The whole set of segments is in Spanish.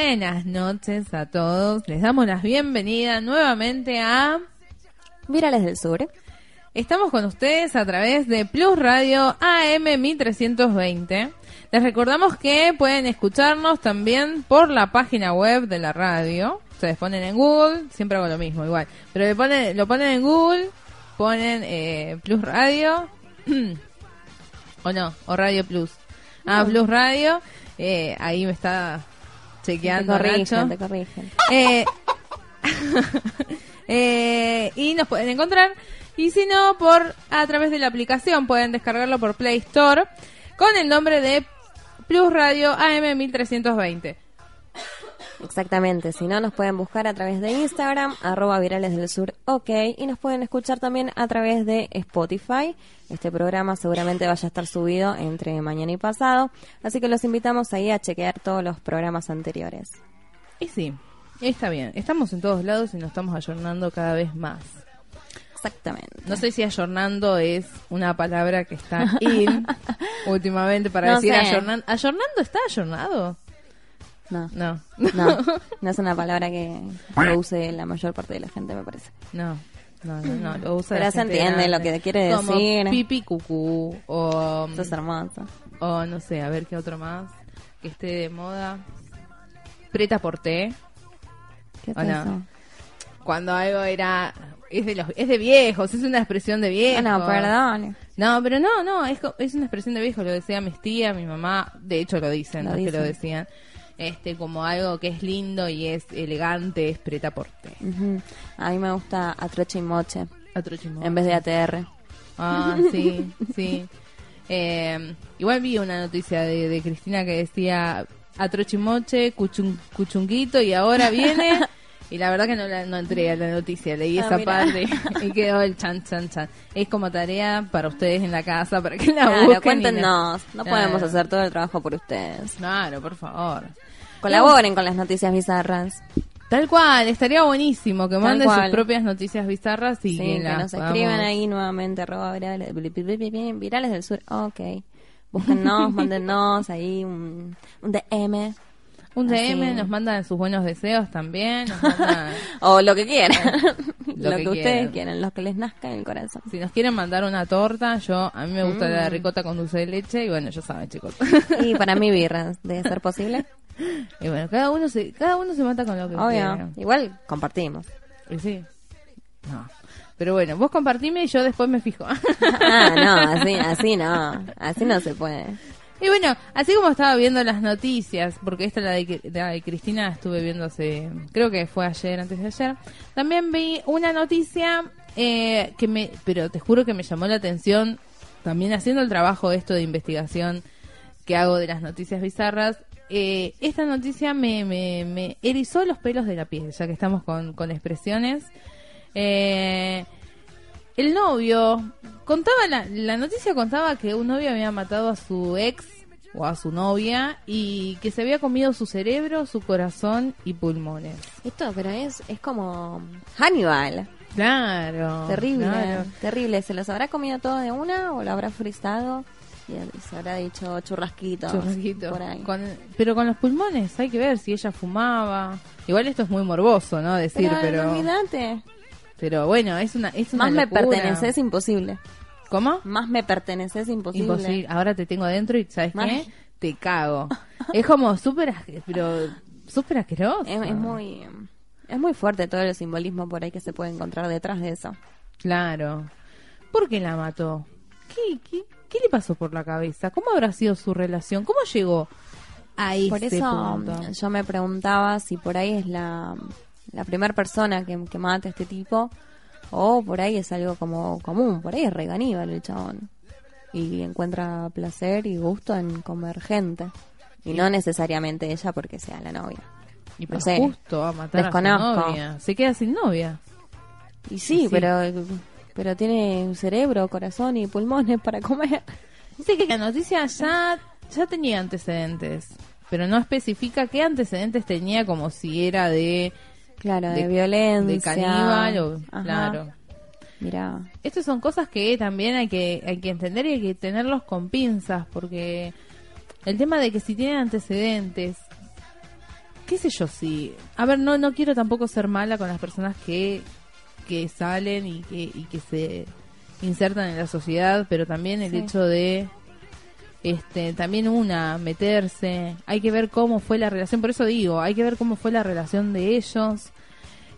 Buenas noches a todos. Les damos las bienvenidas nuevamente a Virales del Sur. Estamos con ustedes a través de Plus Radio AM 1320. Les recordamos que pueden escucharnos también por la página web de la radio. Ustedes ponen en Google, siempre hago lo mismo igual, pero le ponen, lo ponen en Google, ponen eh, Plus Radio o no, o Radio Plus. Ah, Plus Radio, eh, ahí me está chequeando te corrigen, te corrigen. Eh, eh, y nos pueden encontrar. Y si no, por a través de la aplicación pueden descargarlo por Play Store con el nombre de Plus Radio AM 1320. Exactamente, si no nos pueden buscar a través de Instagram, arroba virales del sur, ok, y nos pueden escuchar también a través de Spotify. Este programa seguramente vaya a estar subido entre mañana y pasado, así que los invitamos ahí a chequear todos los programas anteriores. Y sí, está bien. Estamos en todos lados y nos estamos ayornando cada vez más. Exactamente. No sé si ayornando es una palabra que está in últimamente para No decir ayornando. ¿Ayornando está ayornado? No, No. no, no es una palabra que lo use la mayor parte de la gente, me parece. No, no, no, no, lo usa Pero la se gente entiende grande. lo que quiere Como decir. pipi cucú o, Eso es hermoso. o no sé, a ver qué otro más que esté de moda. Preta por té, ¿Qué es ¿O no? cuando algo era es de los es de viejos, es una expresión de viejos. Bueno, perdón. No, pero no, no, es, co- es una expresión de viejo, lo decían mis tías, mi mamá, de hecho lo dicen, Lo no que lo decían. Este, como algo que es lindo y es elegante, es preta por té. Ujú. A mí me gusta atroche y moche Otro chimón. en vez de ATR. Ah, sí, sí. Eh, igual vi una noticia de, de Cristina que decía a trochimoche, cuchun, cuchunguito y ahora viene. Y la verdad que no, la, no entré a la noticia, leí Ah, esa parte y quedó el chan, chan, chan. Es como tarea para ustedes en la casa, para que la Claro, busquen. cuéntenos. No Claro. podemos hacer todo el trabajo por ustedes. Claro, por favor. Colaboren con las noticias bizarras. Tal cual, estaría buenísimo que Tal manden sus propias noticias bizarras y Sí, que, nos escriban ahí nuevamente, arroba virales, virales del sur. Ok. Búsquennos, mándennos ahí un, un DM. Un. DM, nos mandan sus buenos deseos también. Nos mandan- O lo que quieran. Lo lo, que que, ustedes quieran. quieran, lo que les nazca en el corazón. Si nos quieren mandar una torta, yo a mí me gusta Mm. la ricota con dulce de leche y bueno, ya saben, chicos. Y para mí birras, de ser posible. y bueno, cada uno se cada uno se mata con lo que Obvio. quiera. Igual compartimos. Y sí. No. Pero bueno, vos compartime y yo después me fijo. Ah, no, así, así no. Así no se puede. Y bueno, así como estaba viendo las noticias, porque esta la de, la de Cristina estuve viendo hace, creo que fue ayer, antes de ayer, también vi una noticia eh, que me, pero te juro que me llamó la atención, también haciendo el trabajo esto de investigación que hago de las noticias bizarras, eh, esta noticia me, me, me erizó los pelos de la piel, ya que estamos con, con expresiones. Eh, el novio contaba la, la noticia contaba que un novio había matado a su ex o a su novia y que se había comido su cerebro, su corazón y pulmones. Esto, pero es, es como Hannibal. Claro. Terrible, claro. terrible. ¿Se los habrá comido todo de una o lo habrá frizado? Y, se habrá dicho churrasquitos. Churrasquito. Por ahí. Con- pero con los pulmones hay que ver si ella fumaba. Igual esto es muy morboso, ¿no? Decir, pero, pero. Pero bueno, es una es una Más me perteneces imposible. ¿Cómo? Más me perteneces imposible. Imposible. Ahora te tengo adentro y ¿sabes Más- qué? Te cago. es como súper pero súper asqueroso. Es, es muy es muy fuerte todo el simbolismo por ahí que se puede encontrar detrás de eso. Claro. ¿Por qué la mató? ¿Qué, qué, qué le pasó por la cabeza? ¿Cómo habrá sido su relación? ¿Cómo llegó a ese Por eso punto? yo me preguntaba si por ahí es la, la primera persona que, que mata a este tipo o por ahí es algo como común, por ahí es re caníbal el chabón y encuentra placer y gusto en comer gente y no necesariamente ella porque sea la novia. Y no pues sé. justo a matar a Desconozco. su novia. Se queda sin novia. Y sí, Sí. pero pero tiene un cerebro, corazón y pulmones para comer. Dice que la noticia ya, ya tenía antecedentes, pero no especifica qué antecedentes tenía como si era de, Claro, de, De- violencia. de caníbal o... Ajá. Claro. Mira, Estas son cosas que también hay que, hay que entender y hay que tenerlos con pinzas, porque el tema de que si tienen antecedentes, qué sé yo, sí. A ver, no, no quiero tampoco ser mala con las personas que, que salen y que, y que se insertan en la sociedad, pero también el Sí. hecho de este también una meterse hay que ver cómo fue la relación por eso digo hay que ver cómo fue la relación de ellos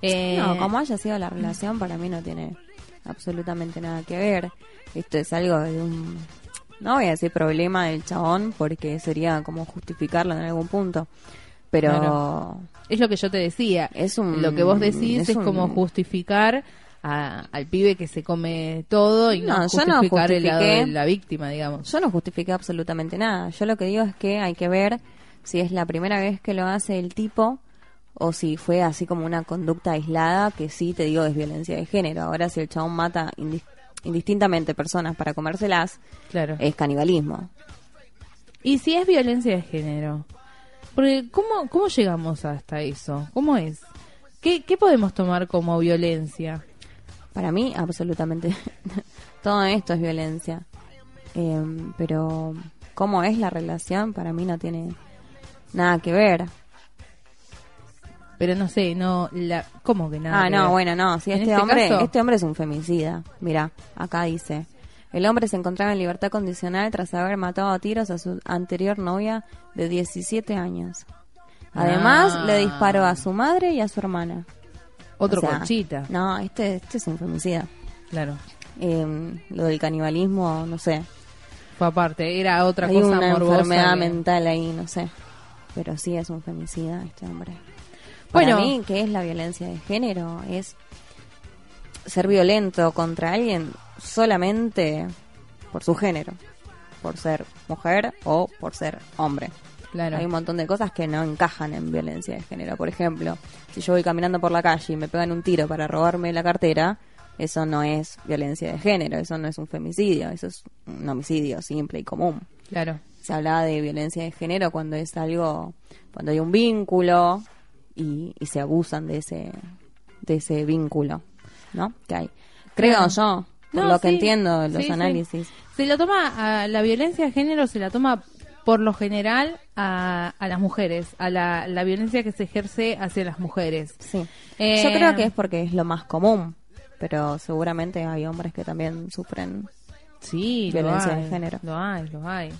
eh, No, como haya sido la relación, para mí no tiene absolutamente nada que ver. Esto es algo de un. No voy a decir problema del chabón, porque sería como justificarlo en algún punto. Pero. Claro. es lo que yo te decía Es un- lo que vos decís es es, un- como justificar a- al pibe que se come todo y no, No, justificar el lado de la víctima digamos Yo no justifiqué absolutamente nada. Yo lo que digo es que hay que ver si es la primera vez que lo hace el tipo o si fue así como una conducta aislada, que sí te digo es violencia de género. Ahora, si el chabón mata indis- indistintamente personas para comérselas, claro es canibalismo. Y si es violencia de género, porque ¿cómo, cómo llegamos hasta eso? ¿Cómo es? ¿Qué, qué podemos tomar como violencia? Para mí, absolutamente todo esto es violencia. Em, pero cómo es la relación, para mí no tiene nada que ver. Pero no sé, no, la, ¿cómo que nada? ah, que no, ver? bueno, no. Si este, este hombre, caso- este hombre es un femicida. Mira, acá dice. El hombre se encontraba en libertad condicional tras haber matado a tiros a su anterior novia de 17 años. Además, Ah. le disparó a su madre y a su hermana. Otro O sea, conchita, No, este, este es un femicida. claro. Em, lo del canibalismo, no sé. Fue aparte, era otra Hay cosa una morbosa. enfermedad que- mental ahí, no sé. Pero sí es un femicida este hombre. Bueno. Para mí, ¿qué es la violencia de género? Es ser violento contra alguien solamente por su género. Por ser mujer o por ser hombre. Claro. Hay un montón de cosas que no encajan en violencia de género. Por ejemplo, si yo voy caminando por la calle y me pegan un tiro para robarme la cartera, eso no es violencia de género, eso no es un femicidio, eso es un homicidio simple y común Claro. se hablaba de violencia de género cuando es algo, cuando hay un vínculo y, y se abusan de ese, de ese vínculo, ¿no? Que hay. Creo Claro. yo, por No, lo que entiendo de los sí, sí. análisis. Se lo toma, a la violencia de género se la toma por lo general a, a las mujeres, a la, la violencia que se ejerce hacia las mujeres. Sí. Eh, Yo creo que es porque es lo más común, pero seguramente hay hombres que también sufren. Sí, Violencia de género. Lo hay, lo hay.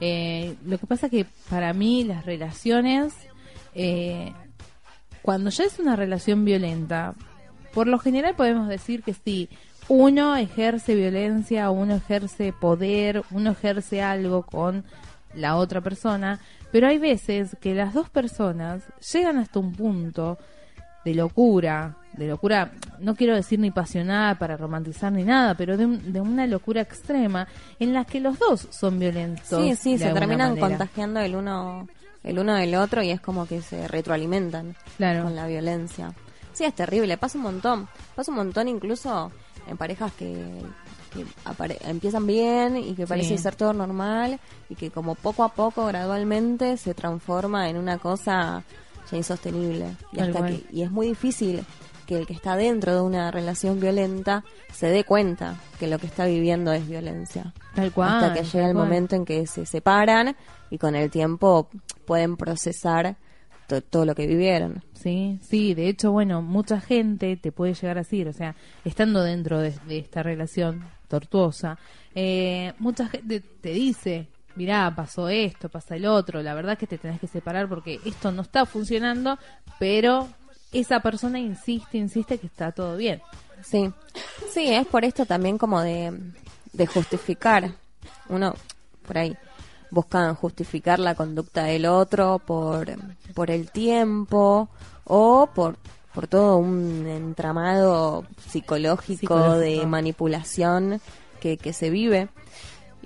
Eh, lo que pasa que para mí las relaciones, eh, cuando ya es una relación violenta, por lo general podemos decir que sí, uno ejerce violencia, uno ejerce poder, uno ejerce algo con la otra persona, pero hay veces que las dos personas llegan hasta un punto de locura, de locura, no quiero decir ni pasionada para romantizar ni nada, pero de, un- de una locura extrema en la que los dos son violentos. Sí, sí, se terminan manera. contagiando el uno, el uno del otro y es como que se retroalimentan. Claro. con la violencia. Sí, es terrible, pasa un montón. Pasa un montón incluso en parejas que, que empiezan bien y que parece Sí. ser todo normal y que como poco a poco, gradualmente, se transforma en una cosa ya insostenible. Y, hasta que, y es muy difícil que el que está dentro de una relación violenta se dé cuenta que lo que está viviendo es violencia. Tal cual. hasta que llega el cual. momento en que se separan y con el tiempo pueden procesar to- todo lo que vivieron. Sí, sí, de hecho, bueno, mucha gente te puede llegar a decir, o sea, estando dentro de, de esta relación tortuosa, eh, mucha gente te dice, mirá, pasó esto, pasa el otro, la verdad es que te tenés que separar porque esto no está funcionando, pero esa persona insiste, insiste que está todo bien. Sí, sí, es por esto también como de, de justificar. Uno, por ahí, buscan justificar la conducta del otro por, por el tiempo o por, por todo un entramado psicológico, Psicológico. de manipulación que, que se vive.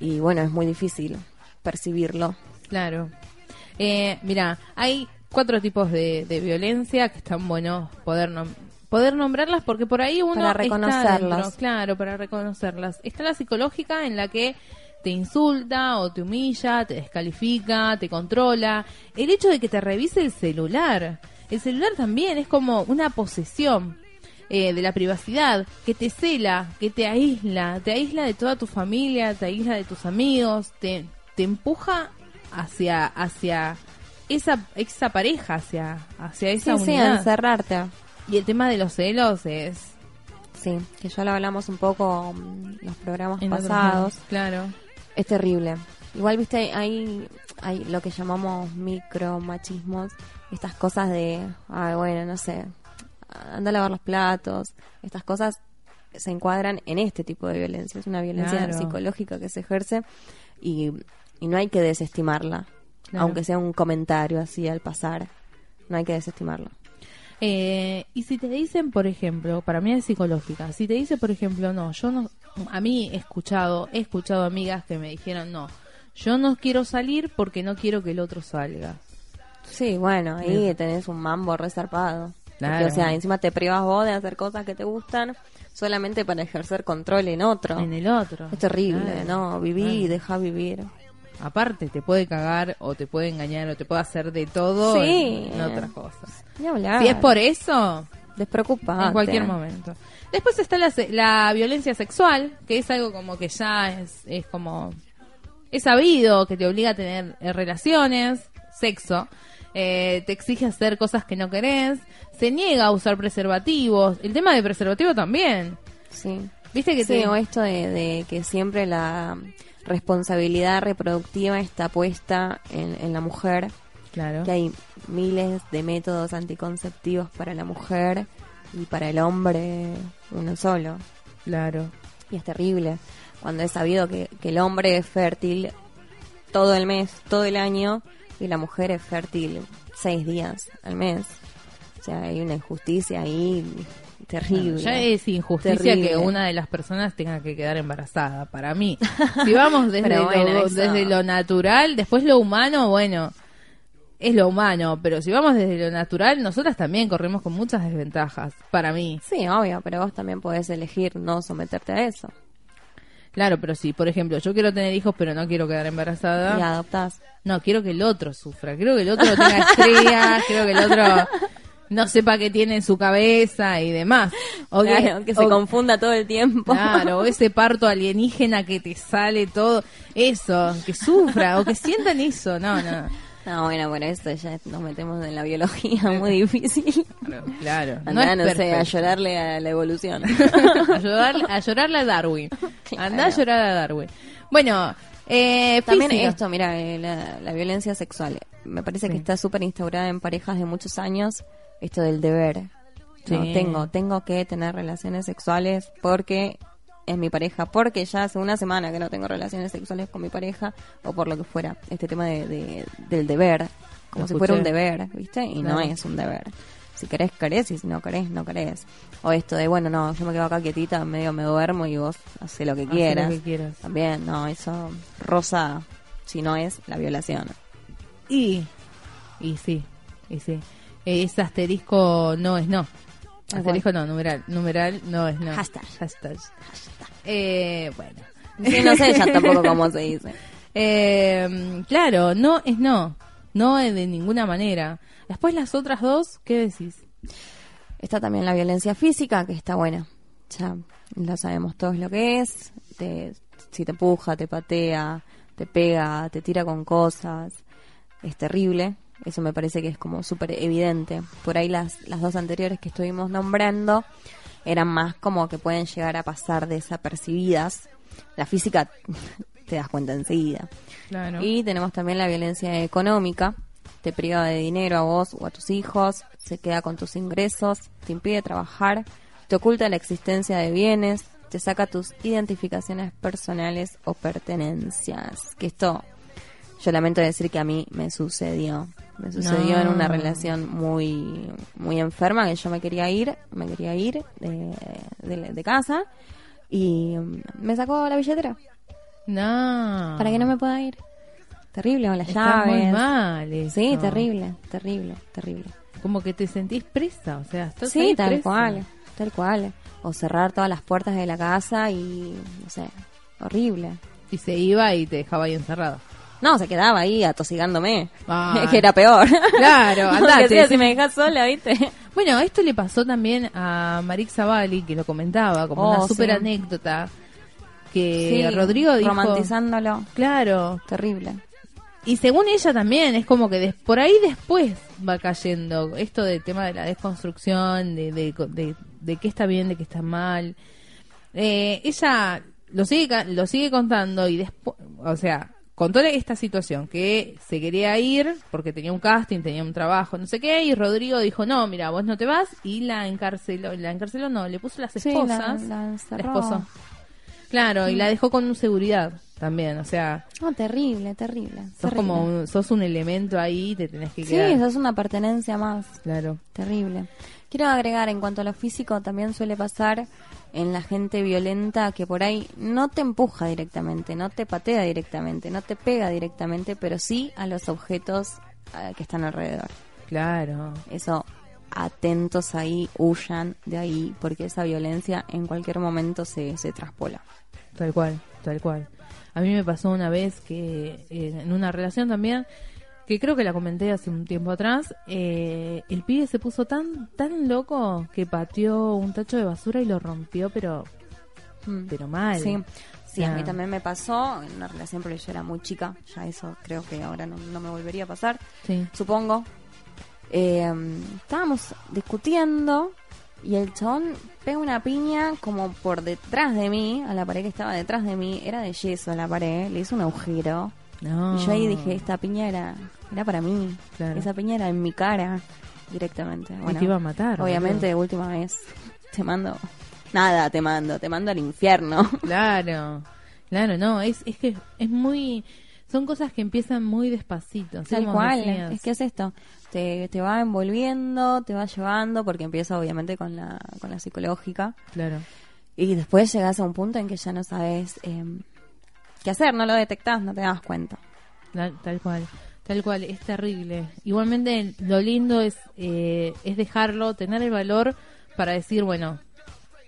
Y bueno, es muy difícil percibirlo. Claro. Eh, mira, hay cuatro tipos de, de violencia que están buenos poder nom- poder nombrarlas porque por ahí uno Para está reconocerlas. dentro, claro, para reconocerlas. Está la psicológica en la que te insulta o te humilla, te descalifica, te controla. El hecho de que te revise el celular. El celular también es como una posesión eh, de la privacidad, que te cela, que te aísla, te aísla de toda tu familia, te aísla de tus amigos, te, te empuja hacia, hacia esa, esa pareja hacia, hacia Sí, esa sí, unidad. encerrarte. y el tema de los celos es Sí, que ya lo hablamos un poco en los programas en pasados. claro. Es terrible. Igual, viste, hay, hay lo que llamamos micromachismos, estas cosas de, ay, bueno, no sé, anda a lavar los platos, estas cosas se encuadran en este tipo de violencia. Es una violencia Claro. psicológica que se ejerce y, y no hay que desestimarla, Claro. aunque sea un comentario así al pasar. No hay que desestimarla. Eh, y si te dicen, por ejemplo, para mí es psicológica, si te dice, por ejemplo, no, yo no, a mí he escuchado, he escuchado amigas que me dijeron, no, yo no quiero salir porque no quiero que el otro salga. Sí, bueno, ahí tenés un mambo resarpado. Claro. o sea, encima te privas vos de hacer cosas que te gustan solamente para ejercer control en otro. En el otro. Es terrible, Claro. ¿no? Viví y Claro. deja vivir. Aparte, te puede cagar o te puede engañar o te puede hacer de todo Sí. en, en otras cosas. Si es por eso, Despreocupate. en cualquier momento. Después está la, la violencia sexual, que es algo como que ya es, es como... Es sabido que te obliga a tener eh, relaciones, sexo, eh, te exige hacer cosas que no querés, se niega a usar preservativos. El tema de preservativo también. Sí. ¿Viste que Sí, te- o esto de, de que siempre la responsabilidad reproductiva está puesta en, en la mujer, Claro. que hay miles de métodos anticonceptivos para la mujer y para el hombre uno solo. Claro. Y es terrible cuando es sabido que, que el hombre es fértil todo el mes, todo el año, y la mujer es fértil seis días al mes. O sea, hay una injusticia ahí terrible. Ya es injusticia Terrible. que una de las personas tenga que quedar embarazada, para mí. Si vamos desde, lo, eso- desde lo natural, después lo humano, bueno, es lo humano, pero si vamos desde lo natural, nosotras también corremos con muchas desventajas, para mí. Sí, obvio, pero vos también podés elegir no someterte a eso. Claro, pero si, por ejemplo, yo quiero tener hijos, pero no quiero quedar embarazada, Y adoptás. no, quiero que el otro sufra, quiero que el otro tenga estrías, quiero que el otro no sepa qué tiene en su cabeza y demás. O que- Claro, que se o- confunda todo el tiempo. Claro, o ese parto alienígena que te sale todo, eso, que sufra o que sientan eso, no, no. No, bueno, por eso ya nos metemos en la biología muy difícil. Claro, claro. No Andá, no, sé, a llorarle a la evolución. a, llorar- a llorarle a Darwin. Anda a llorar a Darwin. Bueno, eh, También física. esto, mira, eh, la, la violencia sexual. Me parece que está súper instaurada en parejas de muchos años, esto del deber. No, tengo, tengo que tener relaciones sexuales porque es mi pareja, porque ya hace una semana que no tengo relaciones sexuales con mi pareja, o por lo que fuera, este tema de, de- del deber, como Lo si fuera un deber, ¿viste? Y no es un deber. Si querés, querés, y si no querés, no querés. O esto de, bueno, no, yo me quedo acá quietita, medio me duermo y vos haces lo que Hacé quieras. lo que quieras. También, no, eso rosa, si no es la violación. Y, y sí, y sí. Ese asterisco no es no. Asterisco no, numeral. Numeral no es no. Hashtag. Hashtag. Eh, bueno. Sí, no sé ya tampoco cómo se dice. Eh, claro, no es no. No es de ninguna manera. Después las otras dos, ¿qué decís? Está también la violencia física, que está buena. Ya lo sabemos todos lo que es. Te, si te empuja, te patea, te pega, te tira con cosas. Es terrible. Eso me parece que es como súper evidente. Por ahí las, las dos anteriores que estuvimos nombrando eran más como que pueden llegar a pasar desapercibidas. La física te das cuenta enseguida. Claro. Y tenemos también la violencia económica. Te priva de dinero a vos o a tus hijos, se queda con tus ingresos, te impide trabajar, te oculta la existencia de bienes, te saca tus identificaciones personales o pertenencias. Que esto, yo lamento decir que a mí me sucedió. Me sucedió en una relación muy, muy enferma que yo me quería ir, me quería ir de, de- de casa y me sacó la billetera no. para que no me pueda ir. Terrible, o las Está muy llaves. mal Sí, terrible, terrible, terrible. Como que te sentís presa, o sea, estás Sí, tal presa. cual, tal cual. O cerrar todas las puertas de la casa y, no sé, horrible. Y se iba y te dejaba ahí encerrado. No, se quedaba ahí atosigándome, Ah. que era peor. Claro, andate. sea, si me dejas sola, ¿viste? Bueno, esto le pasó también a Marix Zavali, que lo comentaba como Oh, una super sí. anécdota. Que Sí, Rodrigo dijo. Romantizándolo, Claro, terrible. y según ella también, es como que des- por ahí después va cayendo esto del tema de la desconstrucción, de, de, de, de qué está bien, de qué está mal. Eh, ella lo sigue, lo sigue contando y después, o sea, contó esta situación, que se quería ir porque tenía un casting, tenía un trabajo, no sé qué, y Rodrigo dijo, no, mira, vos no te vas, y la encarceló, la encarceló no, le puso las Sí, esposas, la- la la esposó. Claro, y la dejó con seguridad también, o sea, No, terrible, terrible. sos terrible. como un, sos un elemento ahí, te tenés que Sí, quedar. eso es una pertenencia más. Claro. Terrible. Quiero agregar, en cuanto a lo físico, también suele pasar en la gente violenta que por ahí no te empuja directamente, no te patea directamente, no te pega directamente, pero sí a los objetos eh, que están alrededor. Claro. Eso, atentos ahí, huyan de ahí, porque esa violencia en cualquier momento se, se traspola. Tal cual, tal cual. A mí me pasó una vez que eh, en una relación también, que creo que la comenté hace un tiempo atrás, eh, el pibe se puso tan tan loco que pateó un tacho de basura y lo rompió, pero Mm. pero mal. Sí, sí, a mí también me pasó en una relación porque yo era muy chica, ya eso creo que ahora no, no me volvería a pasar, Sí. supongo. Eh, estábamos discutiendo y el chabón pega una piña como por detrás de mí, a la pared que estaba detrás de mí, era de yeso la pared, le hizo un agujero. No. Y yo ahí dije, esta piña era, era para mí, Claro. esa piña era en mi cara directamente. Y Bueno, te iba a matar. obviamente, boludo. última vez, te mando, nada te mando, te mando al infierno. Claro. Claro, no, es es que es muy son cosas que empiezan muy despacito, Tal cual, decías. es que es esto, te, te va envolviendo, te va llevando, porque empieza obviamente con la, con la psicológica, Claro. y después llegas a un punto en que ya no sabes eh, qué hacer, no lo detectás, no te das cuenta. Tal, tal cual, tal cual, es terrible. Igualmente lo lindo es, eh, es dejarlo, tener el valor para decir, bueno,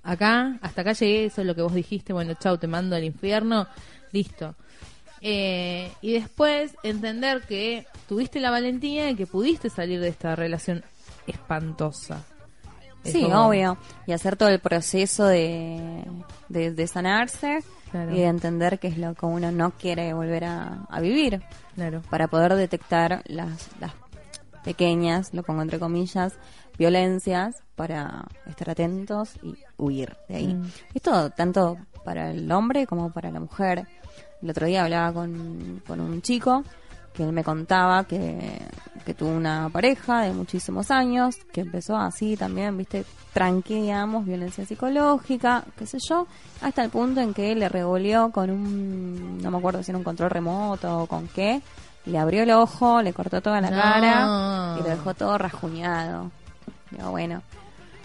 acá, hasta acá llegué, eso es lo que vos dijiste, bueno, chau, te mando al infierno, listo. Eh, y después entender que tuviste la valentía y que pudiste salir de esta relación espantosa. Es Sí, como- obvio, y hacer todo el proceso de, de, de sanarse Claro. y de entender qué es lo que uno no quiere volver a, a vivir, Claro. para poder detectar las, las pequeñas, lo pongo entre comillas, violencias para estar atentos y huir de ahí. Mm. Esto tanto para el hombre como para la mujer. El otro día hablaba con, con un chico que él me contaba que, que tuvo una pareja de muchísimos años, que empezó así también, viste, tranqui, digamos, violencia psicológica, qué sé yo, hasta el punto en que le revolvió con un, no me acuerdo si era un control remoto o con qué, le abrió el ojo, le cortó toda la No. cara y lo dejó todo rajuñado. Digo, bueno,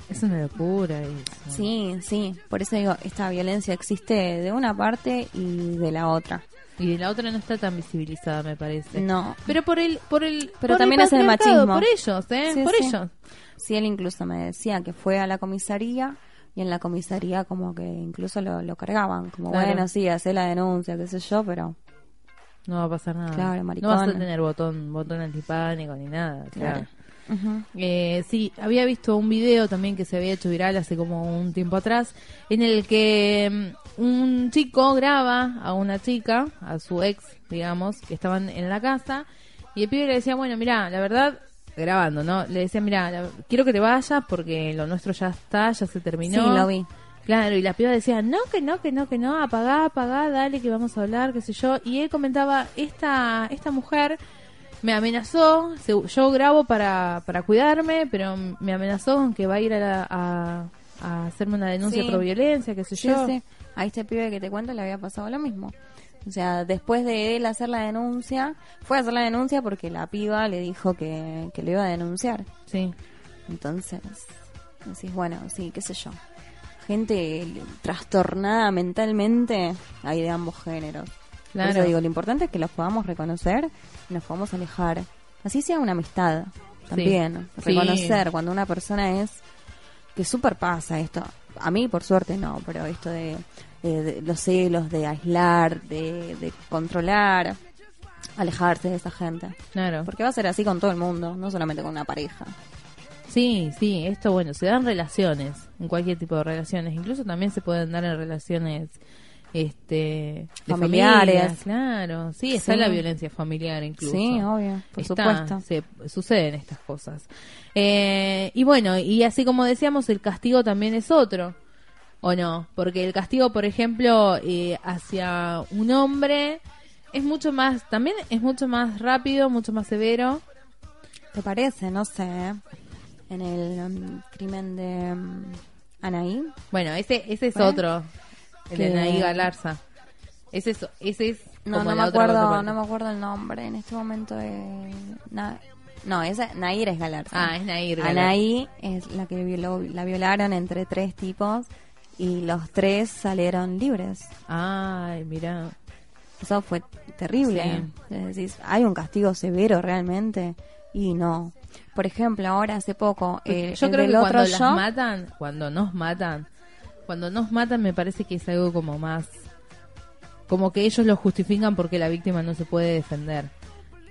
Es una locura eso. sí, sí, por eso digo, esta violencia existe de una parte y de la otra. Y la otra no está tan visibilizada, me parece. No. Pero por el, por el, Pero por también es el machismo. Por ellos, ¿eh? Sí, por sí. ellos. Sí, él incluso me decía que fue a la comisaría y en la comisaría como que incluso lo, lo cargaban, como Claro. bueno, sí, hace la denuncia, qué sé yo, pero No va a pasar nada. Claro, no maricón. vas a tener botón, botón antipánico ni nada. Claro. Ujú. Eh, sí, había visto un video también que se había hecho viral hace como un tiempo atrás, en el que mm, un chico graba a una chica, a su ex, digamos, que estaban en la casa, y el pibe le decía, bueno, mira, la verdad, grabando, ¿no? Le decía, mira, quiero que te vayas porque lo nuestro ya está, ya se terminó. Sí, lo vi. Claro, y la piba decía, no, que no, que no, que no, apagá, apagá, dale, que vamos a hablar, qué sé yo. Y él comentaba, esta, esta mujer me amenazó, se- yo grabo para, para cuidarme, pero me amenazó con que va a ir a, la- a, a hacerme una denuncia Sí. por violencia, qué sé Sí, yo. sí. A este pibe que te cuento le había pasado lo mismo. O sea, después de él hacer la denuncia, fue a hacer la denuncia porque la piba le dijo que, que lo iba a denunciar. Sí, Entonces, decís, bueno, sí, qué sé yo. Gente trastornada mentalmente hay de ambos géneros. Por Claro. eso digo, lo importante es que los podamos reconocer nos podamos alejar. Así sea una amistad también. Sí. Reconocer cuando una persona es que super pasa esto. A mí, por suerte, no, pero esto de, de- de los celos, de aislar, de, de controlar, alejarse de esa gente. claro. Porque va a ser así con todo el mundo, no solamente con una pareja. Sí, sí, esto bueno, se dan relaciones, en cualquier tipo de relaciones, incluso también se pueden dar en relaciones este de Familiares. familias, claro sí está Sí. la violencia familiar incluso Sí, obvio, por Está, supuesto. se- suceden estas cosas Eh, y bueno y así como decíamos el castigo también es otro o no porque el castigo por ejemplo eh, hacia un hombre es mucho más también es mucho más rápido mucho más severo ¿Te parece? No sé. En el um, crimen de um, Anaí. bueno ese ese es otro el de Naí Galarza ese es ese es No, no me acuerdo, no me acuerdo el nombre. En este momento Na- no, esa Nair es Galarza. Ah, es Nair. Anaí es la que violó, la violaron entre tres tipos y los tres salieron libres. ay mira Eso fue terrible. Es decir, hay un castigo severo realmente y no. Por ejemplo, ahora hace poco eh, Yo el creo del que cuando las show- matan, cuando nos matan, cuando nos matan me parece que es algo como más, como que ellos lo justifican porque la víctima no se puede defender.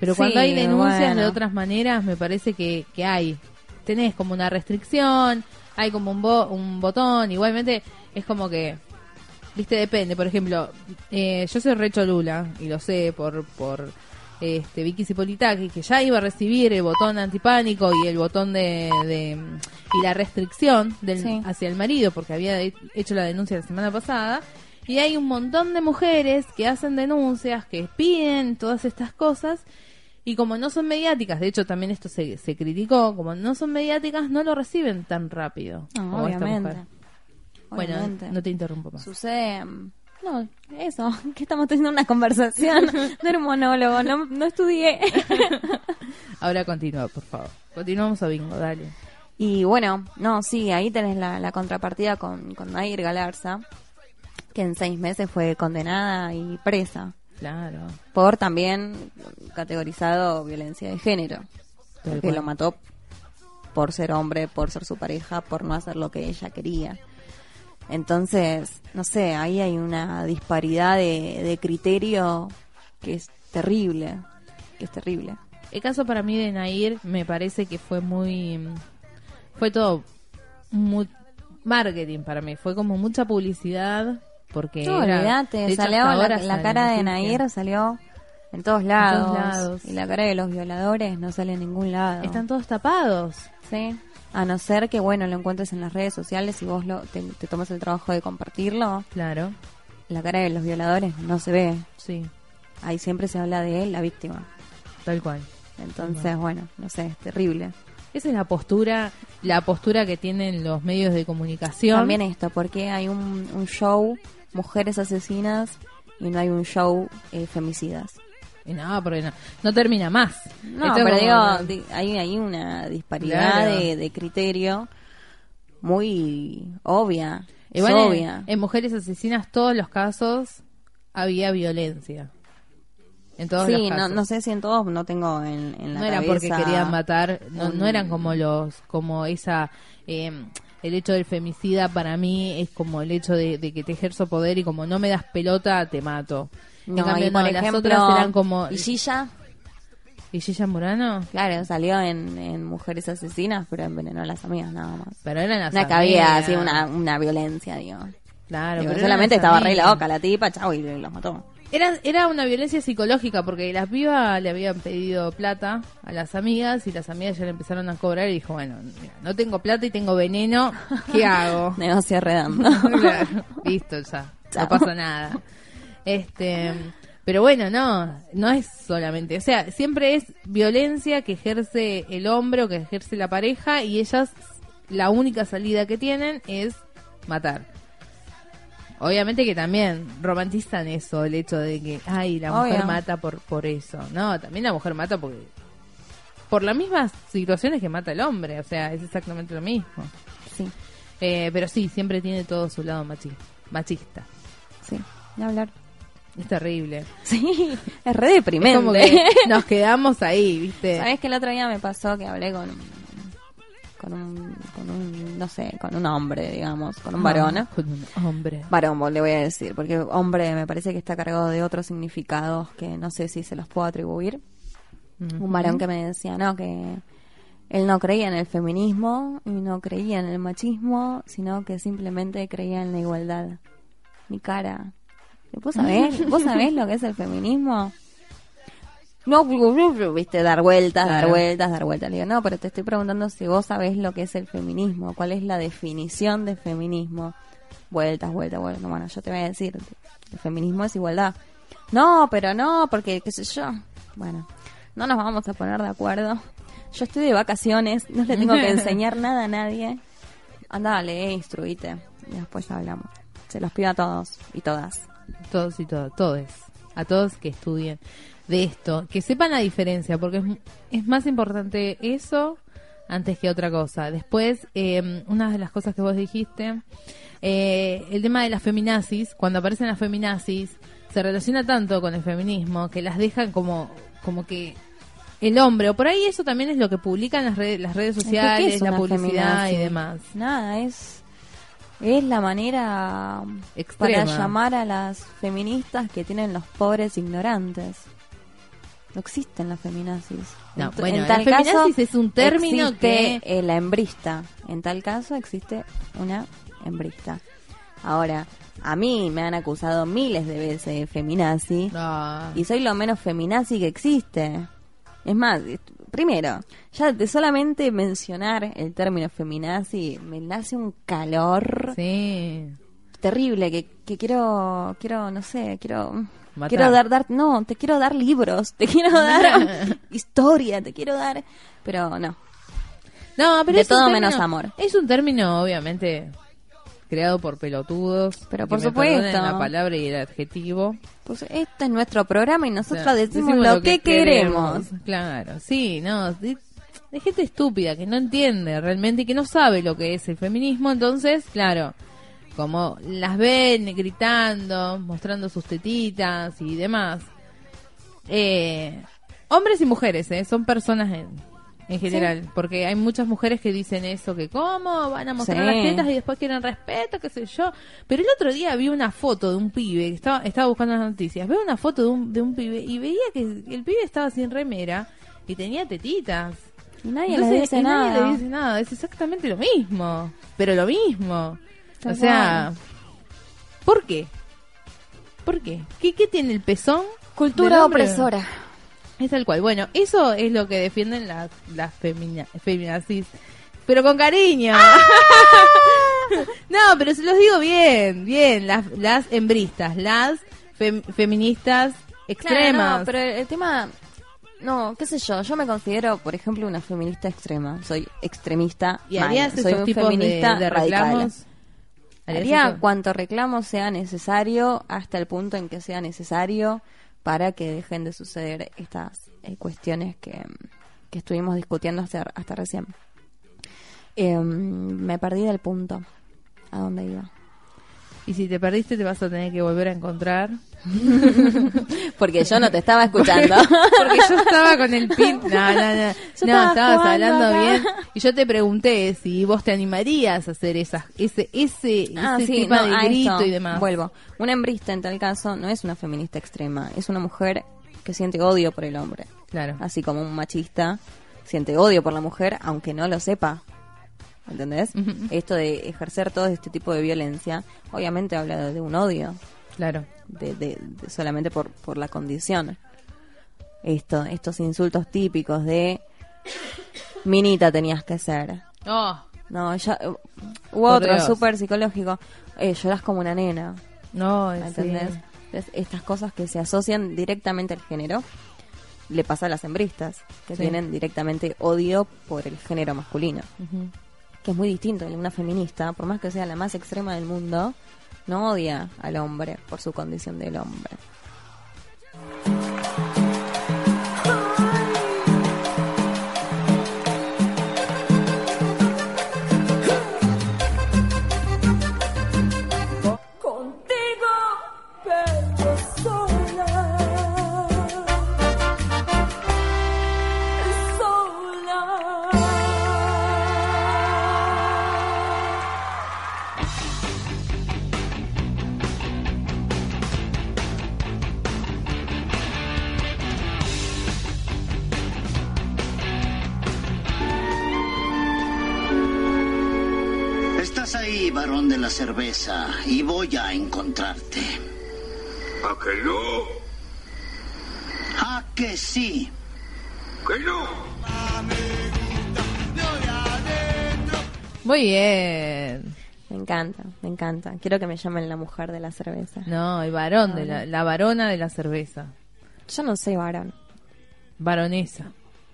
Pero cuando Sí, hay denuncias de otras maneras me parece que, que hay. Tenés como una restricción, hay como un, bo- un botón, igualmente es como que, viste, depende. Por ejemplo, eh, yo soy re cholula y lo sé por... por este Vicky Cipolitaki, que ya iba a recibir el botón antipánico y el botón de, de- y la restricción del, Sí. hacia el marido porque había hecho la denuncia la semana pasada y hay un montón de mujeres que hacen denuncias que piden todas estas cosas y como no son mediáticas de hecho también esto se, se criticó como no son mediáticas no lo reciben tan rápido No, como esta obviamente. mujer. bueno no te interrumpo más Sucede. No, eso, que estamos teniendo una conversación. No era un monólogo, no, no estudié. ahora continúa por favor continuamos a bingo dale Y bueno, no, sí, ahí tenés la, la contrapartida con, con Nair Galarza, que en seis meses fue condenada y presa claro por también categorizado violencia de género, que lo mató por ser hombre, por ser su pareja, por no hacer lo que ella quería. Entonces, no sé, ahí hay una disparidad de, de criterio que es terrible, que es terrible. El caso para mí de Nair me parece que fue muy... Fue todo muy marketing para mí. Fue como mucha publicidad porque... No, era- hecho, salió la, la cara de. Nair salió en todos lados, lados. y la cara de los violadores no sale en ningún lado. Están todos tapados. Sí. A no ser que, bueno, lo encuentres en las redes sociales y vos lo, te, te tomas el trabajo de compartirlo, Claro, la cara de los violadores no se ve. sí, Ahí siempre se habla de él, la víctima. tal cual. Entonces, bueno, no sé, es terrible. Esa es la postura, la postura que tienen los medios de comunicación. También esto, porque hay un, un show, mujeres asesinas, y no hay un show eh, femicidas. Y no, porque no, no termina más. No, Esto pero como- digo, di- hay, hay una disparidad Claro. de, de criterio muy obvia. es obvia. en Mujeres Asesinas todos los casos había violencia. En todos los sí, no, casos. no sé si en todos no tengo en, en la no era porque querían matar, no, un- no eran como los, como esa, eh, el hecho del femicida para mí es como el hecho de, de que te ejerzo poder y como no me das pelota te mato. No, cambio, y por no, las ejemplo, otras eran como... ¿Y Gilla? ¿Y Gilla Murano? Claro, salió en, en Mujeres Asesinas, pero envenenó a las amigas nada más. Pero eran las No es que había amigas. así una, una violencia, digo. Claro, Digo, pero solamente estaba re loca la tipa, chau, y los mató. Era, era una violencia psicológica porque las pibas le habían pedido plata a las amigas y las amigas ya le empezaron a cobrar y dijo, bueno, mira, no tengo plata y tengo veneno, ¿qué hago? Negocio redondo. Listo ya, Chao. no pasa nada. Este, pero bueno, no, no es solamente, o sea, siempre es violencia que ejerce el hombre o que ejerce la pareja y ellas la única salida que tienen es matar. Obviamente que también romantizan eso, el hecho de que, ay, la mujer Obvio. mata por, por eso. No, también la mujer mata porque por las mismas situaciones que mata el hombre, o sea, es exactamente lo mismo. sí, Eh, pero sí, siempre tiene todo su lado machi machista. sí, ni hablar. Es terrible. Sí, es re deprimente. Es como que nos quedamos ahí, ¿viste? ¿Sabes que el otro día me pasó que hablé con con un, con un no sé, con un hombre, digamos, con un varón? Ah, Con un hombre. Varón, le voy a decir, porque hombre me parece que está cargado de otros significados que no sé si se los puedo atribuir. Un varón que me decía, no, que él no creía en el feminismo y no creía en el machismo, sino que simplemente creía en la igualdad. Mi cara, ¿Vos sabés, ¿Vos sabés lo que es el feminismo? No, viste, dar vueltas, dar vueltas, dar vueltas. Le digo, no, pero te estoy preguntando si vos sabés lo que es el feminismo, cuál es la definición de feminismo. Vueltas, vueltas, vueltas. Bueno, yo te voy a decir, el feminismo es igualdad. No, pero no, porque qué sé yo. Bueno, no nos vamos a poner de acuerdo. Yo estoy de vacaciones, no le tengo que enseñar nada a nadie. Anda, lee, instruite. Y después hablamos. Se los pido a todos y todas. Todos y todas, todos. A todos que estudien de esto, que sepan la diferencia, porque es, es más importante eso antes que otra cosa. Después, eh, una de las cosas que vos dijiste, eh, el tema de las feminazis, cuando aparecen las feminazis, se relaciona tanto con el feminismo que las dejan como, como que el hombre, o por ahí eso también es lo que publican las redes, las redes Es que, ¿qué sociales, es la publicidad feminazi? y demás. Nada, es es la manera Extrema. para llamar a las feministas que tienen los pobres ignorantes. No existen las feminazis. No, bueno, en la tal feminazis caso, es un término existe, que- la hembrista. En tal caso existe una hembrista. Ahora, a mí me han acusado miles de veces de feminazi. No. Y soy lo menos feminazi que existe. Es más, primero, ya de solamente mencionar el término feminazi me nace un calor Sí. terrible que, que quiero, quiero, no sé, quiero, Matar. quiero dar, dar, no, te quiero dar libros, te quiero dar historia, te quiero dar, pero no. No, pero De es todo término- menos amor. Es un término, obviamente, creado por pelotudos. Pero que por me supuesto. perdonen la palabra y el adjetivo. Pues este es nuestro programa y nosotros decimos, lo que, queremos. Claro, sí, no. De, de gente estúpida que no entiende realmente y que no sabe lo que es el feminismo. Entonces, claro, como las ven gritando, mostrando sus tetitas y demás. Eh, hombres y mujeres, ¿eh? Son personas en, en general. Porque hay muchas mujeres que dicen eso, que cómo van a mostrar Sí. las tetas y después quieren respeto, qué sé yo. Pero el otro día vi una foto de un pibe, que estaba, estaba buscando las noticias, veo una foto de un, de un pibe y veía que el pibe estaba sin remera y tenía tetitas. Y nadie Entonces, le dice y nadie nada. le dice nada, es exactamente lo mismo, pero lo mismo. O sea, ¿por qué? ¿Por qué? ¿Qué, qué tiene el pezón? Cultura opresora. Es tal cual. Bueno, eso es lo que defienden las, las feminazis. Pero con cariño. ¡Ah! no, pero se los digo bien, bien. Las, las hembristas, las fem- feministas extremas. Claro, no, pero el, tema, no, qué sé yo, yo me considero, por ejemplo, una feminista extrema. Soy extremista. ¿Y harías Soy esos un tipos de, feminista de radical. reclamos? ¿Harías Haría cuanto reclamo sea necesario hasta el punto en que sea necesario para que dejen de suceder estas eh, cuestiones que, que estuvimos discutiendo hasta, hasta recién. Em, me perdí del punto. ¿A dónde iba? Y si te perdiste te vas a tener que volver a encontrar. Porque yo no te estaba escuchando. Porque yo estaba con el pin. No, no, no. No, estaba estabas hablando acá. bien. Y yo te pregunté si vos te animarías a hacer esas, ese, ese, Ah, ese sí, tipo no, de grito y demás. Vuelvo. Una hembrista en tal caso no es una feminista extrema, es una mujer que siente odio por el hombre. Claro. Así como un machista siente odio por la mujer, aunque no lo sepa. ¿Entendés? Esto de ejercer todo este tipo de violencia, obviamente habla de, un odio, Claro. de, de- de solamente por, por la condición. Esto, estos insultos típicos de minita tenías que ser. Oh, No, ya uh, hubo Por otro súper psicológico. Eh, lloras como una nena. no, ¿Me sí. entendés? Entonces, estas cosas que se asocian directamente al género le pasa a las hembristas, que Sí. tienen directamente odio por el género masculino, Ujú. Que es muy distinto. Una feminista, por más que sea la más extrema del mundo, no odia al hombre por su condición del hombre. Cerveza, y voy a encontrarte. ¿A que no? Ah, que sí. ¿Que no? Muy bien. Me encanta, me encanta. Quiero que me llamen la mujer de la cerveza. No, el varón, de la, la varona de la cerveza. Yo no soy varón. Baronesa.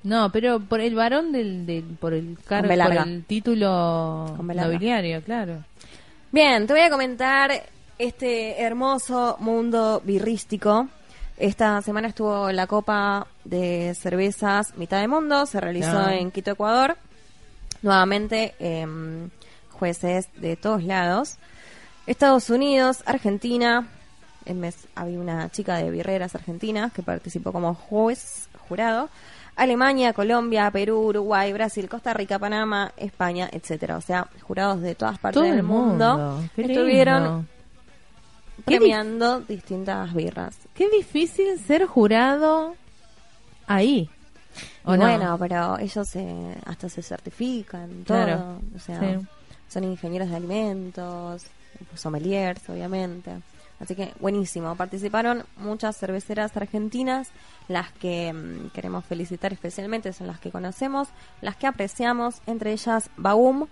No, pero por el varón del, del por el cargo, por el título nobiliario, claro. Bien, te voy a comentar este hermoso mundo birrístico. Esta semana estuvo la Copa de Cervezas Mitad de Mundo, se realizó en Quito, Ecuador. Nuevamente, em, jueces de todos lados. Estados Unidos, Argentina. En mes había una chica de birreras argentinas que participó como juez jurado. Alemania, Colombia, Perú, Uruguay, Brasil, Costa Rica, Panamá, España, etcétera. O sea, jurados de todas partes Todo del el mundo. estuvieron lindo. Premiando distintas birras. Qué difícil ser jurado ahí. ¿O Y no? bueno, pero ellos eh, hasta se certifican, todo. Claro, O sea, sí. son ingenieros de alimentos, sommeliers, obviamente. Así que buenísimo. Participaron muchas cerveceras argentinas, las que mm, queremos felicitar especialmente son las que conocemos, las que apreciamos, entre ellas Baum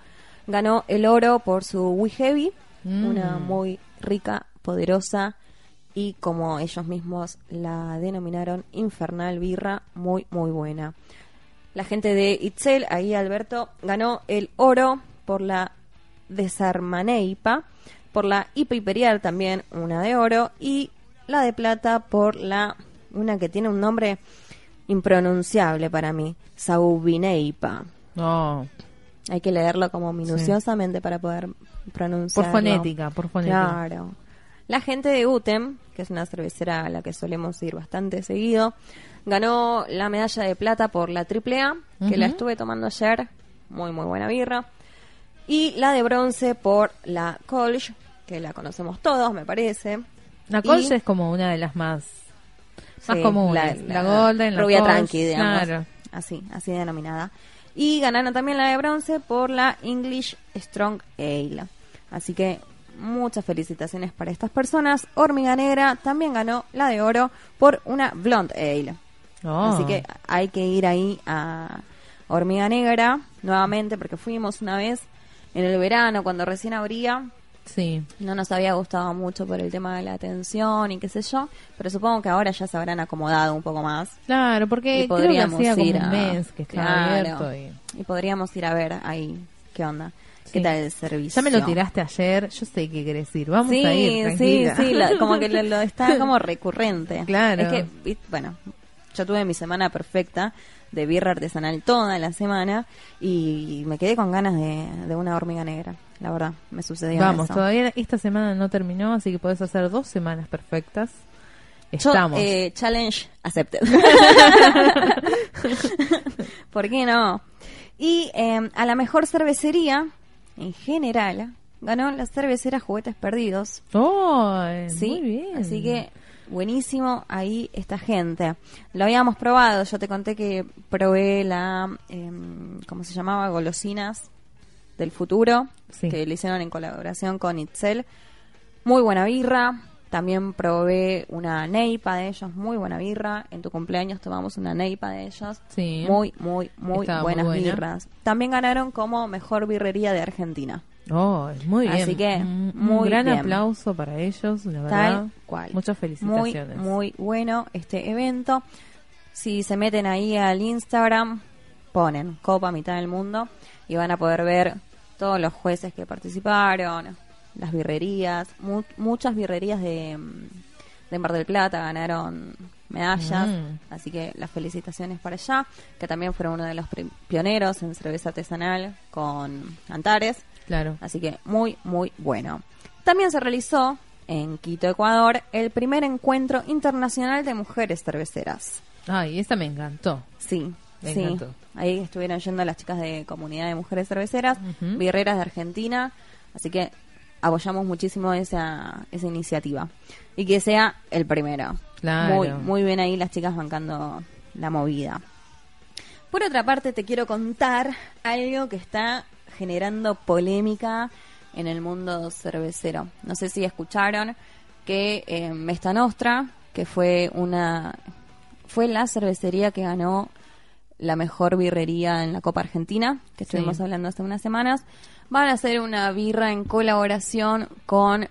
ganó el oro por su We Heavy, Mm. una muy rica, poderosa y como ellos mismos la denominaron infernal birra, muy muy buena. La gente de Itzel, ahí Alberto, ganó el oro por la Desarmaneipa, por la IPA Imperial también una de oro y la de plata por la una que tiene un nombre impronunciable para mí, Saubineipa. No, Hay que leerlo como minuciosamente para poder por pronunciarlo. fonética, por fonética. Claro. La gente de UTEM, que es una cervecera a la que solemos ir bastante seguido, ganó la medalla de plata por la AAA, que la estuve tomando ayer. Muy, muy buena birra. Y la de bronce por la Kolsch, que la conocemos todos, me parece. La Y- Kolsch es como una de las más, más Sí, comunes. La, Golden, la rubia Kolsch, tranqui, digamos. Claro. Así, así denominada. Y ganaron también la de bronce por la English Strong Ale. Así que muchas felicitaciones para estas personas. Hormiga Negra también ganó la de oro por una Blonde Ale. Oh. Así que hay que ir ahí a Hormiga Negra nuevamente porque fuimos una vez en el verano cuando recién abría Sí. no nos había gustado mucho por el tema de la atención y qué sé yo, pero supongo que ahora ya se habrán acomodado un poco más. Claro, porque y creo que podríamos hacía como ir un a, mes que estaba Claro. abierto. Y... y podríamos ir a ver ahí qué onda, qué Sí. tal el servicio. Ya me lo tiraste ayer, yo sé que querés ir. Vamos Sí, a ir, sí, tranquila. sí, la- como que lo, lo está como recurrente. Claro. Es que, bueno, yo tuve mi semana perfecta de birra artesanal toda la semana y me quedé con ganas de, de una hormiga negra, la verdad, me sucedió Vamos, eso. todavía esta semana no terminó, así que podés hacer dos semanas perfectas. Yo, Estamos. eh, challenge accepted. ¿Por qué no? Y eh, a la mejor cervecería, en general, ganó la cervecera Juguetes Perdidos. Oh, Sí, muy bien. así que buenísimo ahí esta gente. Lo habíamos probado, yo te conté que probé la, em, ¿cómo se llamaba? Golosinas del futuro, Sí. que le hicieron en colaboración con Itzel. Muy buena birra. También probé una neipa de ellos, muy buena birra. En tu cumpleaños tomamos una neipa de ellos. Sí. Muy, muy, muy Estaba muy buenas buena. birras. También ganaron como mejor birrería de Argentina. Oh, muy bien. Así que, Un- un muy gran bien. aplauso para ellos, la verdad. Tal cual. Muchas Muy, felicitaciones. muy bueno este evento. Si se meten ahí al Instagram, ponen Copa Mitad del Mundo y van a poder ver todos los jueces que participaron, las birrerías, mu- muchas birrerías de, de Mar del Plata ganaron medallas, Mm. así que las felicitaciones para allá, que también fueron uno de los pioneros en cerveza artesanal con Antares. Claro. Así que muy, muy bueno. También se realizó en Quito, Ecuador, el primer encuentro internacional de mujeres cerveceras. Ay, esta me encantó. Sí, Me sí. encantó. Ahí estuvieron yendo las chicas de Comunidad de Mujeres Cerveceras, birreras de Argentina. Así que apoyamos muchísimo esa, esa iniciativa. Y que sea el primero. Claro. Muy, muy bien ahí las chicas bancando la movida. Por otra parte, te quiero contar algo que está generando polémica en el mundo cervecero. No sé si escucharon que eh, Mesta Nostra, que fue una fue la cervecería que ganó la mejor birrería en la Copa Argentina, que estuvimos Sí. hablando hace unas semanas, van a hacer una birra en colaboración con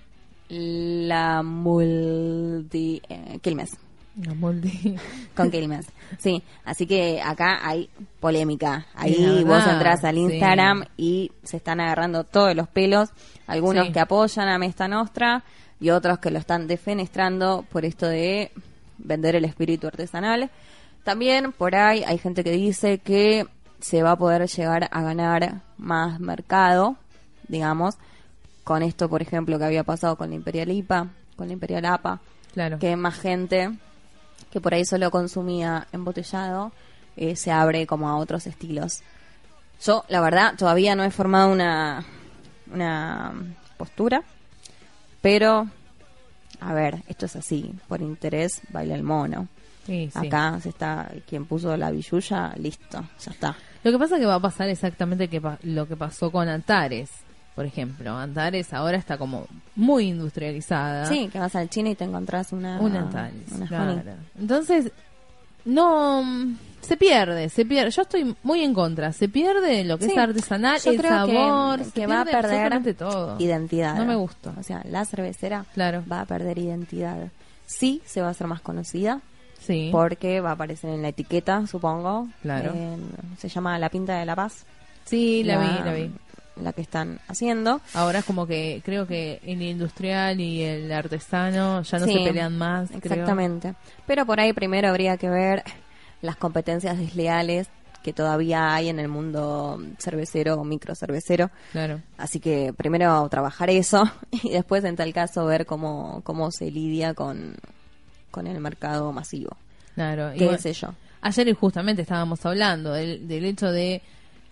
la Multi eh, Quilmes. Con Quilmes. Sí, así que acá hay polémica. Ahí vos entras al sí. Instagram y se están agarrando todos los pelos. Algunos Sí. que apoyan a Mesta Nostra y otros que lo están defenestrando por esto de vender el espíritu artesanal. También por ahí hay gente que dice que se va a poder llegar a ganar más mercado, digamos, con esto, por ejemplo, que había pasado con la Imperial IPA, con la Imperial APA, Claro. que más gente que por ahí solo consumía embotellado eh, se abre como a otros estilos. Yo, la verdad, todavía no he formado una, una postura, pero, a ver, esto es así, por interés baila el mono. Sí, sí. Acá se está, quien puso la billulla, listo, ya está. Lo que pasa es que va a pasar exactamente que pa- lo que pasó con Antares, por ejemplo. Antares ahora está como muy industrializada. Sí, que vas al chino y te encontrás una... Un Antares, una claro. Entonces, no... Se pierde, se pierde. Yo estoy muy en contra. Se pierde lo que Sí, es artesanal, el que- sabor. que, va a perder todo. identidad. No me gusta. O sea, la cervecera Claro. va a perder identidad. Sí, se va a hacer más conocida Sí. porque va a aparecer en la etiqueta, supongo. Claro. En- se llama La Pinta de la Paz. Sí, la, vi, la vi. La que están haciendo. Ahora es como que creo que el industrial y el artesano ya no Sí, se pelean más. creo. Exactamente. Pero por ahí primero habría que ver las competencias desleales que todavía hay en el mundo cervecero o microcervecero. Claro. Así que primero trabajar eso y después en tal caso ver cómo, cómo se lidia con, con el mercado masivo. Claro. Y ¿Qué bueno, sé yo? Ayer justamente estábamos hablando del, del hecho de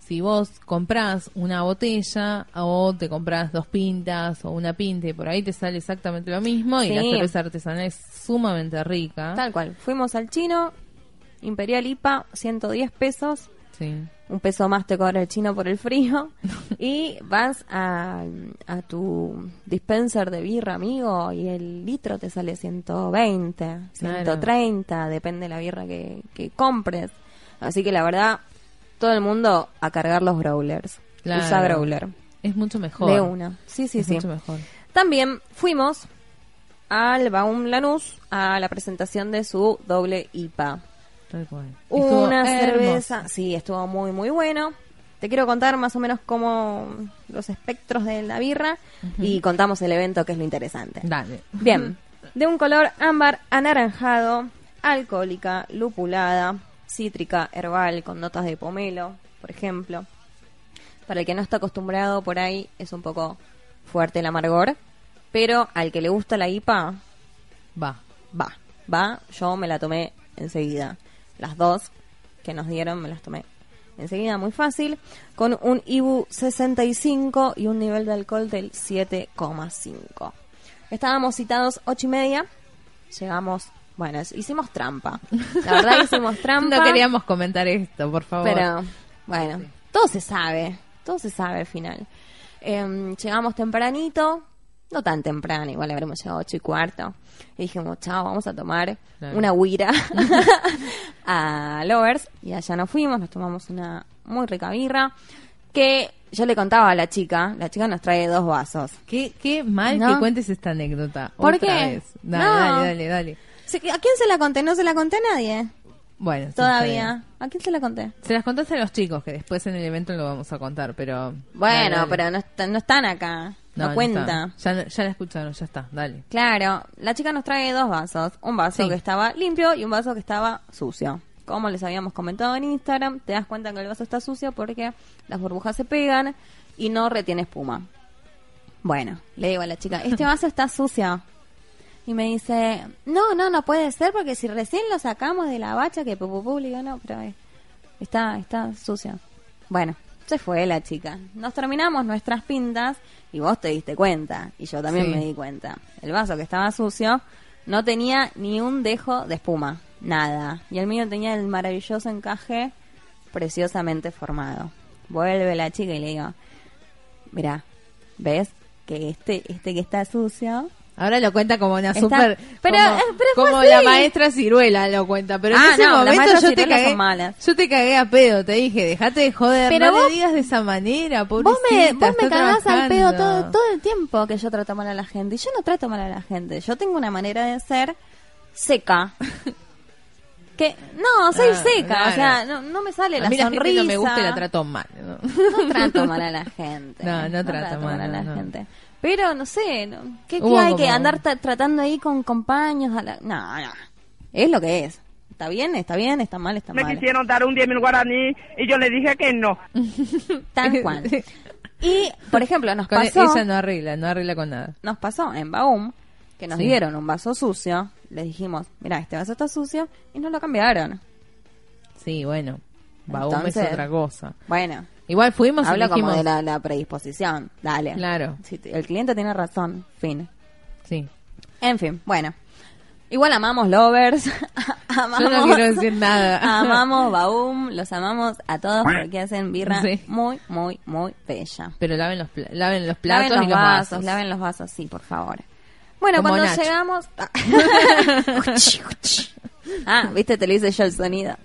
si vos comprás una botella o te comprás dos pintas o una pinta y por ahí te sale exactamente lo mismo y la cerveza artesanal es sumamente rica. Tal cual. Fuimos al chino, Imperial IPA, 110 pesos. Sí. Un peso más te cobra el chino por el frío. y vas a, a tu dispenser de birra, amigo, y el litro te sale 120, 130, depende de la birra que, que compres. Así que la verdad, todo el mundo a cargar los growlers. Claro. Usa growler. Es mucho mejor. De una. Sí, sí, es sí. mucho mejor. También fuimos al Baum Lanús a la presentación de su doble IPA. Tal cual. Una hermoso. cerveza, sí, estuvo muy, muy bueno. Te quiero contar más o menos cómo los espectros de la birra y contamos el evento que es lo interesante. Dale. Bien, de un color ámbar anaranjado, alcohólica, lupulada, cítrica, herbal, con notas de pomelo, por ejemplo. Para el que no está acostumbrado por ahí es un poco fuerte el amargor, pero al que le gusta la IPA, Va. va, va, yo me la tomé enseguida. Las dos que nos dieron me las tomé enseguida, muy fácil, con un IBU 65 y un nivel de alcohol del 7,5. Estábamos citados ocho y media, llegamos, bueno, hicimos trampa. La verdad hicimos trampa. No queríamos comentar esto, por favor. Pero, bueno, todo se sabe, todo se sabe al final. Em, llegamos tempranito, no tan temprano, igual habremos llegado ocho y cuarto. Y dijimos, chao, vamos a tomar Claro. una huira a Lovers. Y allá nos fuimos, nos tomamos una muy rica birra. Que yo le contaba a la chica, la chica nos trae dos vasos. Qué, qué mal ¿No? que cuentes esta anécdota. ¿Por Otra qué? vez. Dale, No. dale, dale, dale. ¿A quién se la conté? No se la conté a nadie. Bueno, Todavía. ¿A quién se la conté? Se las contaste a los chicos, que después en el evento lo vamos a contar, pero... Bueno, Dale, dale. pero no, est- no están acá. No, cuenta. está. Ya, ya la escucharon, ya está, dale. Claro, la chica nos trae dos vasos. Un vaso Sí. que estaba limpio y un vaso que estaba sucio. Como les habíamos comentado en Instagram, te das cuenta que el vaso está sucio porque las burbujas se pegan y no retiene espuma. Bueno, le digo a la chica, este vaso está sucio. Y me dice, no, no, no puede ser porque si recién lo sacamos de la bacha que pu, pu, pu", le digo, no, pero eh, está, está sucio. Bueno, se fue la chica. Nos terminamos nuestras pintas y vos te diste cuenta y yo también Sí. me di cuenta. El vaso que estaba sucio no tenía ni un dejo de espuma, nada. Y el mío tenía el maravilloso encaje preciosamente formado. Vuelve la chica y le digo, mira, ¿ves que este, este que está sucio Ahora lo cuenta como una Está- super. pero- como, eh, pero fue como así. la maestra Ciruela lo cuenta. Pero en Ah, ese no, las momento maestras yo te ciruelas cagué. son malas. Yo te cagué a pedo. Te dije, dejate de joder. Pero no vos- le digas de esa manera, Vos pobrecita. me, vos me está cagás al pedo todo, trabajando. todo el tiempo que yo trato mal a la gente. Y yo no trato mal a la gente. Yo tengo una manera de ser seca. Que, no, soy Ah, seca. claro. O sea, no, no me sale A la mí la sonrisa. gente no me gusta y la trato mal. ¿no? No trato mal a la gente. No, no trato mal, a la no. gente. Pero, no sé, no, ¿qué, qué hay que andar tra- tratando ahí con compañeros? A la... No, no. Es lo que es. ¿Está bien? ¿Está bien? ¿Está mal? ¿Está Me mal? quisieron dar un 10 mil guaraní y yo le dije que no. Tal cual. Y, por ejemplo, nos Con pasó... ella no arregla, no arregla con nada. nos pasó en Baum que nos Sí. dieron un vaso sucio, les dijimos, mira, este vaso está sucio, y nos lo cambiaron. Sí, bueno. Baum Entonces- es otra cosa. Bueno, Igual fuimos y habla dijimos... como de la, la predisposición, dale. Claro. Si el cliente tiene razón, fin. Sí. En fin, bueno. Igual amamos Lovers, amamos, Yo no quiero decir nada. amamos Baum, los amamos a todos porque hacen birra Sí. muy, muy, muy bella. Pero laven los, laven los platos laven los y los vasos, vasos. laven los vasos, sí, por favor. Bueno, Como cuando Nacho. llegamos... ah, viste, te lo hice yo el sonido.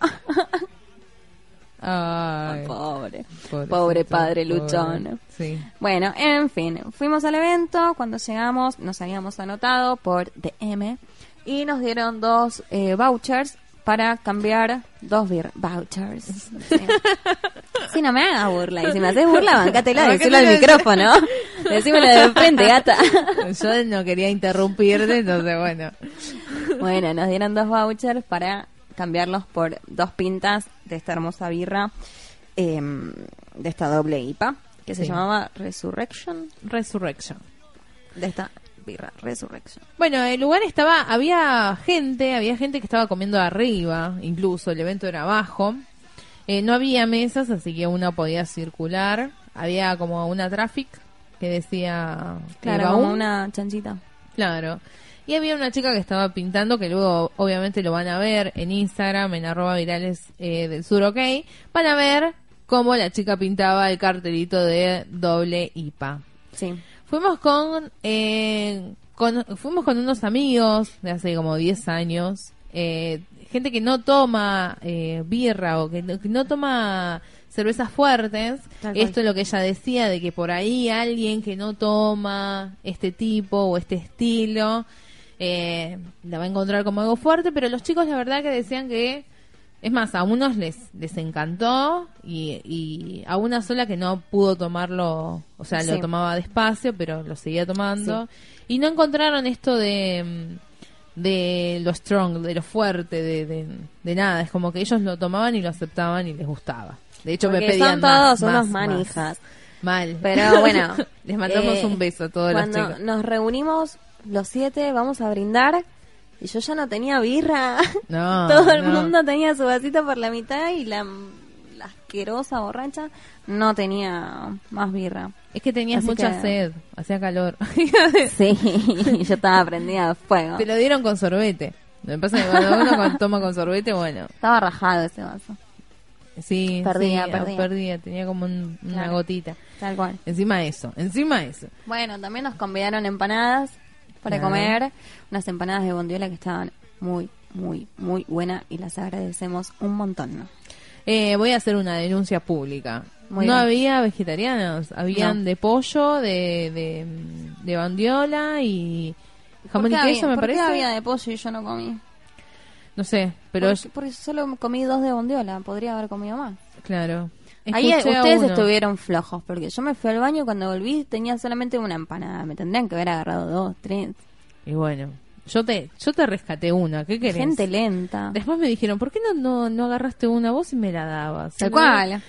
Ay, Pobre. Pobre padre pobre. luchón. Sí. Bueno, en fin, fuimos al evento, cuando llegamos nos habíamos anotado por DM y nos dieron dos eh, vouchers para cambiar dos bir vouchers. Sí. Sí, no me hagas burla. Y si me haces burla, bancátela, decirlo al micrófono. Decímelo de frente, gata. Yo no quería interrumpirte, entonces bueno. Bueno, nos dieron dos vouchers para cambiarlos por dos pintas de esta hermosa birra, eh, de esta doble IPA, que se llamaba Resurrection. Resurrection. De esta birra, Resurrection. Bueno, el lugar estaba, había gente, había gente que estaba comiendo arriba, incluso el evento era abajo. Eh, no había mesas, así que uno podía circular. Había como una traffic que decía Claro, como una chanchita. Claro. Y había una chica que estaba pintando, que luego obviamente lo van a ver en Instagram, en arroba virales eh, del sur, ok. Van a ver cómo la chica pintaba el cartelito de doble IPA. Sí. Fuimos con, eh, con fuimos con unos amigos de hace como 10 años, eh, gente que no toma eh, birra o que no, que no toma cervezas fuertes. Esto es lo que ella decía, de que por ahí alguien que no toma este tipo o este estilo eh, la va a encontrar como algo fuerte, pero los chicos la verdad que decían que es más, a unos les, les encantó y, y a una sola que no pudo tomarlo, o sea, Sí. lo tomaba despacio, pero lo seguía tomando. Y no encontraron esto de, de lo strong, de lo fuerte, de, de, de nada. Es como que ellos lo tomaban y lo aceptaban y les gustaba. De hecho, me Porque pedían son más, todos unos más, manijas. más. Mal. Pero bueno. les mandamos eh, un beso a todas las Cuando chicas. nos reunimos los siete, vamos a brindar. Y yo ya no tenía birra. No, Todo el no. mundo tenía su vasito por la mitad y la, la asquerosa borracha no tenía más birra. Es que tenías Así mucha que- sed, hacía calor. Sí, yo estaba prendida a fuego. Te lo dieron con sorbete. Lo que pasa es que cuando uno toma con sorbete, bueno, Estaba rajado ese vaso. sí, Perdía, sí, perdía. perdía, tenía como un- una Claro. gotita. Tal cual. Encima eso, encima eso. Bueno, también nos convidaron empanadas para Claro. comer. Unas empanadas de bondiola que estaban muy, muy, muy buenas y las agradecemos un montón. Eh, voy a hacer una denuncia pública. Muy no bien. había vegetarianos, habían No. de pollo, de, de, de bandiola y jamón y ¿Por qué queso, me por qué parece. había de pollo y yo no comí? No sé, pero porque, porque solo comí dos de bondiola, podría haber comido más. claro. Ahí ustedes estuvieron flojos, porque yo me fui al baño y cuando volví tenía solamente una empanada. Me tendrían que haber agarrado dos, tres. Y bueno, yo te, yo te rescaté una, ¿qué querés? Gente lenta. Después me dijeron, ¿por qué no, no, no agarraste una vos y me la dabas? Tal cual.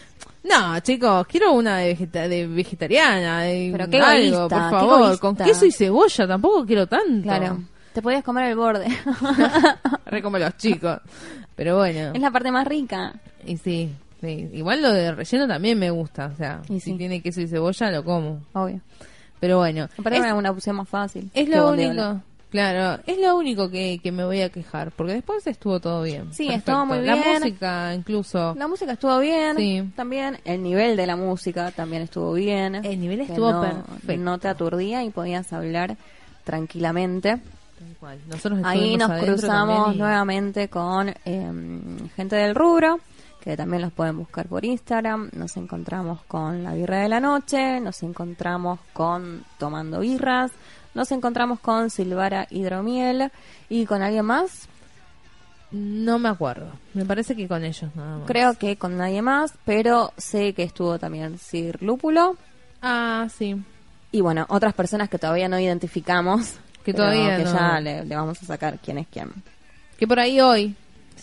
No, chicos, quiero una de, vegeta- de vegetariana, de Pero qué algo, egoísta, por favor, con queso y cebolla, tampoco quiero tanto. Claro. Te podías comer el borde. Re como los chicos. Pero bueno, es la parte más rica. y sí, sí, igual lo de relleno también me gusta, o sea, Y si sí. tiene queso y cebolla lo como. Obvio. Pero bueno, parece es, una opción más fácil. es lo bondiola. único. Claro, es lo único que, que me voy a quejar, porque después estuvo todo bien. Sí, Perfecto. estuvo muy La bien. música incluso. La música estuvo bien, Sí. también el nivel de la música también estuvo bien. El nivel estuvo no, perfecto. No te aturdía y podías hablar tranquilamente. Tal cual. Nosotros Ahí nos cruzamos y- nuevamente con eh, gente del rubro, que también los pueden buscar por Instagram. Nos encontramos con la birra de la noche, nos encontramos con Tomando Birras, nos encontramos con Silvara Hidromiel y con alguien más. No me acuerdo. Me parece que con ellos nada más. Creo que con nadie más, pero sé que estuvo también Sir Lúpulo. Ah, sí. Y bueno, otras personas que todavía no identificamos. Que todavía que no. ya le, le vamos a sacar quién es quién. Que por ahí hoy,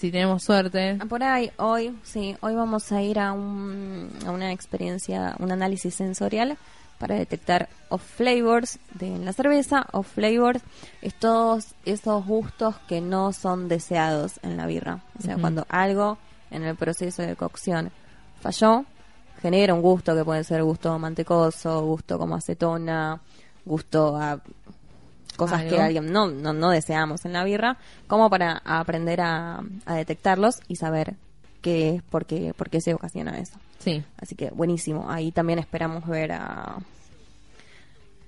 si tenemos suerte. Ah, Por ahí, hoy, sí, hoy vamos a ir a, un, a una experiencia, un análisis sensorial para detectar off flavors de la cerveza. Off flavors es todos esos gustos que no son deseados en la birra. O sea, cuando algo en el proceso de cocción falló, genera un gusto que puede ser gusto mantecoso, gusto como acetona, gusto a cosas que alguien no, no, no deseamos en la birra, como para aprender a, a detectarlos y saber qué es, por qué, por qué se ocasiona eso. Sí. Así que buenísimo. Ahí también esperamos ver a...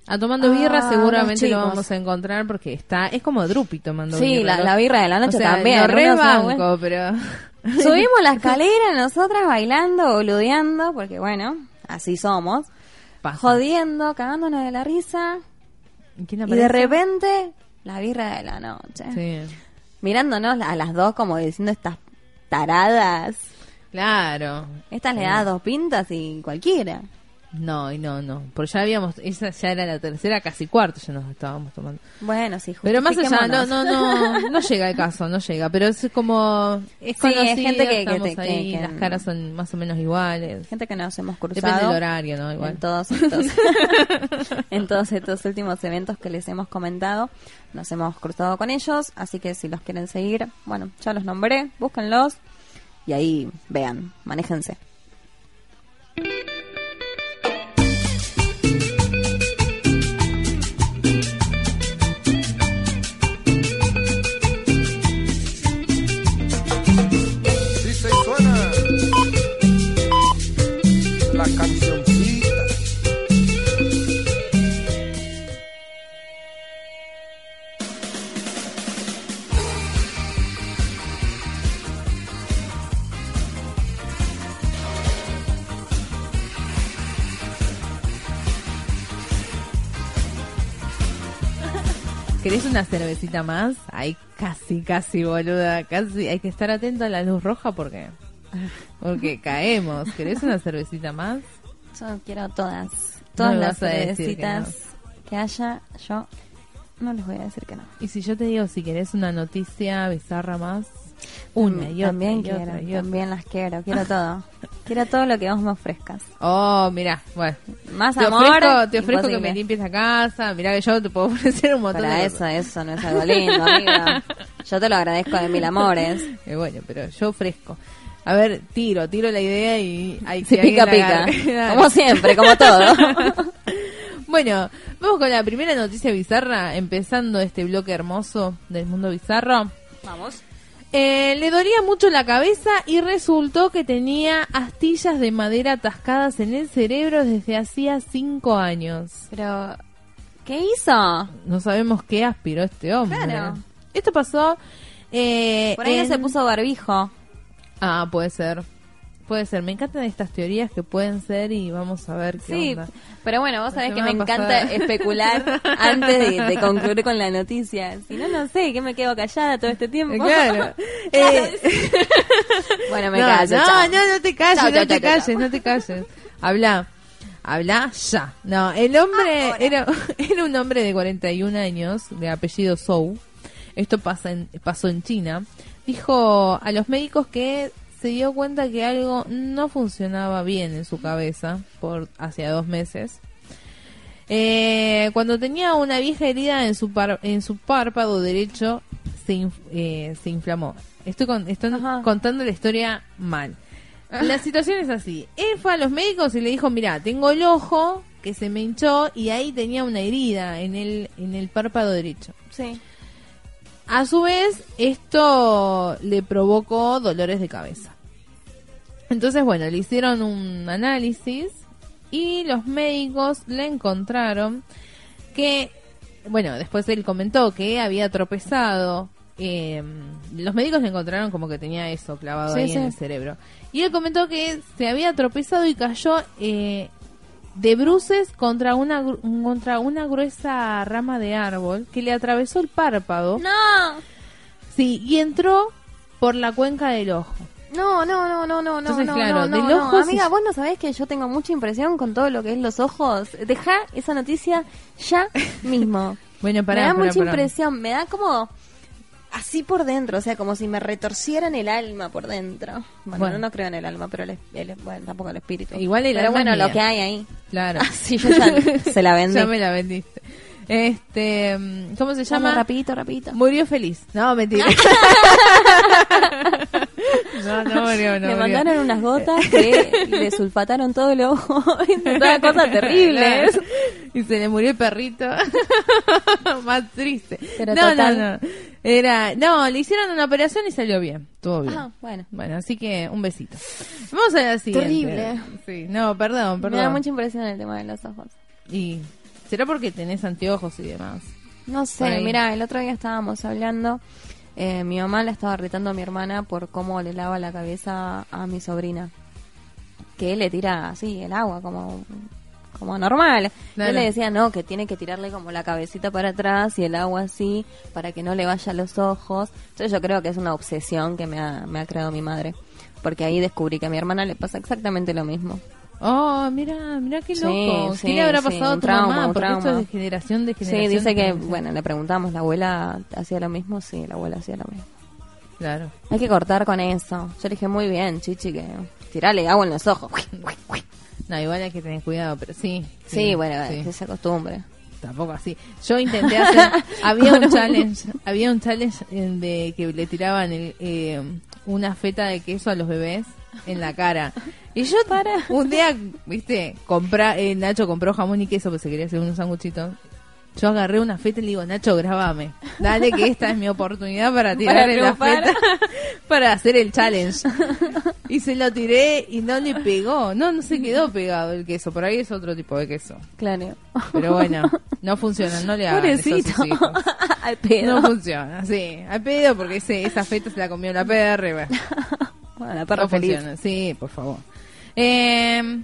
A tomando birra Ah, seguramente lo vamos a encontrar porque está, es como Drupi tomando Sí, birra. la, ¿no? la birra de la noche o sea, también. Vuelve- pero... Subimos la escalera nosotras bailando, boludeando, porque bueno, así somos. Pasa. Jodiendo, cagándonos de la risa. ¿Quién Y de repente, la birra de la noche. Sí. Mirándonos a las dos como diciendo estas taradas. Claro. Estas le da dos pintas y cualquiera. No, y no, no. Porque ya habíamos, esa ya era la tercera, casi cuarto ya nos estábamos tomando. Bueno, sí, Pero más allá, no, no, no, no llega el caso, no llega. Pero es como, es Sí, es gente que- que estamos que- ahí, que- las caras son más o menos iguales. Gente que nos hemos cruzado. Depende del horario, ¿no? Igual. En todos estos, en todos estos últimos eventos que les hemos comentado, nos hemos cruzado con ellos, así que si los quieren seguir, bueno, ya los nombré, búsquenlos y ahí vean, manéjense. Una cervecita más? Ay, casi, casi, boluda, casi. Hay que estar atento a la luz roja porque, porque caemos. ¿Querés una cervecita más? Yo quiero todas, todas las decir que cervecitas que, haya, yo no les voy a decir que no. Y si yo te digo, si querés una noticia bizarra más, una y otra, también y quiero, otra, y otra. también las quiero, quiero todo. quiero todo lo que vos me ofrezcas. Oh, mira, bueno. Más Te amor, ofrezco, te ofrezco que me limpies la casa. Mira que yo te puedo ofrecer un montón Para de eso, cosas. eso no es algo lindo, amiga. Yo te lo agradezco de mil amores. Eh, bueno, pero yo ofrezco. A ver, tiro, tiro la idea y hay Se que pica, pica. Como siempre, como todo. Bueno, vamos con la primera noticia bizarra, empezando este bloque hermoso del mundo bizarro. Vamos. Eh, le dolía mucho la cabeza y resultó que tenía astillas de madera atascadas en el cerebro desde hacía cinco años. Pero, ¿qué hizo? No sabemos qué aspiró este hombre. Claro. Esto pasó. eh, Por ahí no se puso barbijo. Ah, puede ser. Puede ser. Me encantan estas teorías que pueden ser y vamos a ver qué Sí, onda. pero bueno, vos sabés que me encanta especular antes de, de concluir con la noticia. Si no, no sé, que me quedo callada todo este tiempo. Claro. Eh, Bueno, me no, callo, no, chao. no, no te calles, Chao, no chao, te calles, no te calles. Habla, habla ya. No, el hombre era, era un hombre de 41 años, de apellido Zhou. Esto pasa en, pasó en China. Dijo a los médicos que se dio cuenta que algo no funcionaba bien en su cabeza por hacia dos meses. Eh, cuando tenía una vieja herida en su, par- en su párpado derecho, se, inf- eh, se inflamó. Estoy, con- estoy contando la historia mal. La situación es así. Él fue a los médicos y le dijo, mira, tengo el ojo que se me hinchó y ahí tenía una herida en el, en el párpado derecho. Sí. A su vez, esto le provocó dolores de cabeza. Entonces, bueno, le hicieron un análisis y los médicos le encontraron que bueno, después él comentó que había tropezado. eh, los médicos le encontraron como que tenía eso clavado Sí, ahí sí. en el cerebro. Y él comentó que se había tropezado y cayó eh, de bruces contra una, contra una gruesa rama de árbol que le atravesó el párpado. No, Sí, y entró por la cuenca del ojo. no, no, no, no, no, no, Entonces, no, claro, no, del no, ojo Amiga, vos no sabés que yo tengo mucha impresión con todo lo que es los ojos. Deja esa noticia ya mismo. Bueno, pará, me da pará, mucha pará. impresión, me da como así por dentro, o sea, como si me retorcieran el alma por dentro. Bueno, Bueno. no, no creo en el alma, pero el, el- bueno, tampoco el espíritu. Igual el Pero alma bueno, lo que hay ahí. Claro. Ah, sí, yo ya se la vendí. Ya me la vendiste. Este, mm, ¿cómo se Llama rapidito, rapidito. Murió feliz. No, mentira. no, no murió, no le murió. mandaron unas gotas que le sulfataron todo el ojo. Todas cosas terribles. Y se le murió el perrito. Más triste. Pero no, total. no, no. Era, no, le hicieron una operación y salió bien. Todo bien. Ah, bueno. Bueno, así que un besito. Vamos a la siguiente. Terrible. Sí, no, perdón, Me da perdón. mucha impresión el tema de los ojos. Y será porque tenés anteojos y demás. No sé, mira, el otro día estábamos hablando, eh, mi mamá la estaba retando a mi hermana por cómo le lava la cabeza a mi sobrina. Que le tira así el agua como como normal. Claro. Yo le decía, no, que tiene que tirarle como la cabecita para atrás y el agua así para que no le vaya a los ojos. Entonces yo creo que es una obsesión que me ha, me ha creado mi madre. Porque ahí descubrí que a mi hermana le pasa exactamente lo mismo. Oh, mira, mira qué Sí, loco. sí, ¿Qué le habrá sí, pasado a un tu trauma, mamá? Porque esto es de generación de Sí, generación. dice que, bueno, le preguntamos, ¿la abuela hacía lo mismo? Sí, la abuela hacía lo mismo. Claro. Hay que cortar con eso. Yo le dije, muy bien, chichi, que tirale agua en los ojos. No, igual hay que tener cuidado, pero sí. Sí, bueno, sí. que se acostumbre. Tampoco así. Yo intenté hacer. había un challenge. Había un challenge en de que le tiraban el, eh, una feta de queso a los bebés en la cara. Y yo un día, viste, compra, eh, Nacho compró jamón y queso porque se quería hacer unos sanguchitos. Yo agarré una feta y le digo, Nacho, grabame. Dale que esta es mi oportunidad para tirarle la feta para hacer el challenge. Y se lo tiré y no le pegó. No, no se quedó pegado el queso. Por ahí es otro tipo de queso. Claro. Pero bueno, no funciona, no le hagan eso a sus Pobrecito. hijos. Al pedo. No funciona, sí. Al pedo porque ese, esa feta se la comió la perra bueno, Bueno, la perra no feliz. funciona. Sí, por favor. Eh,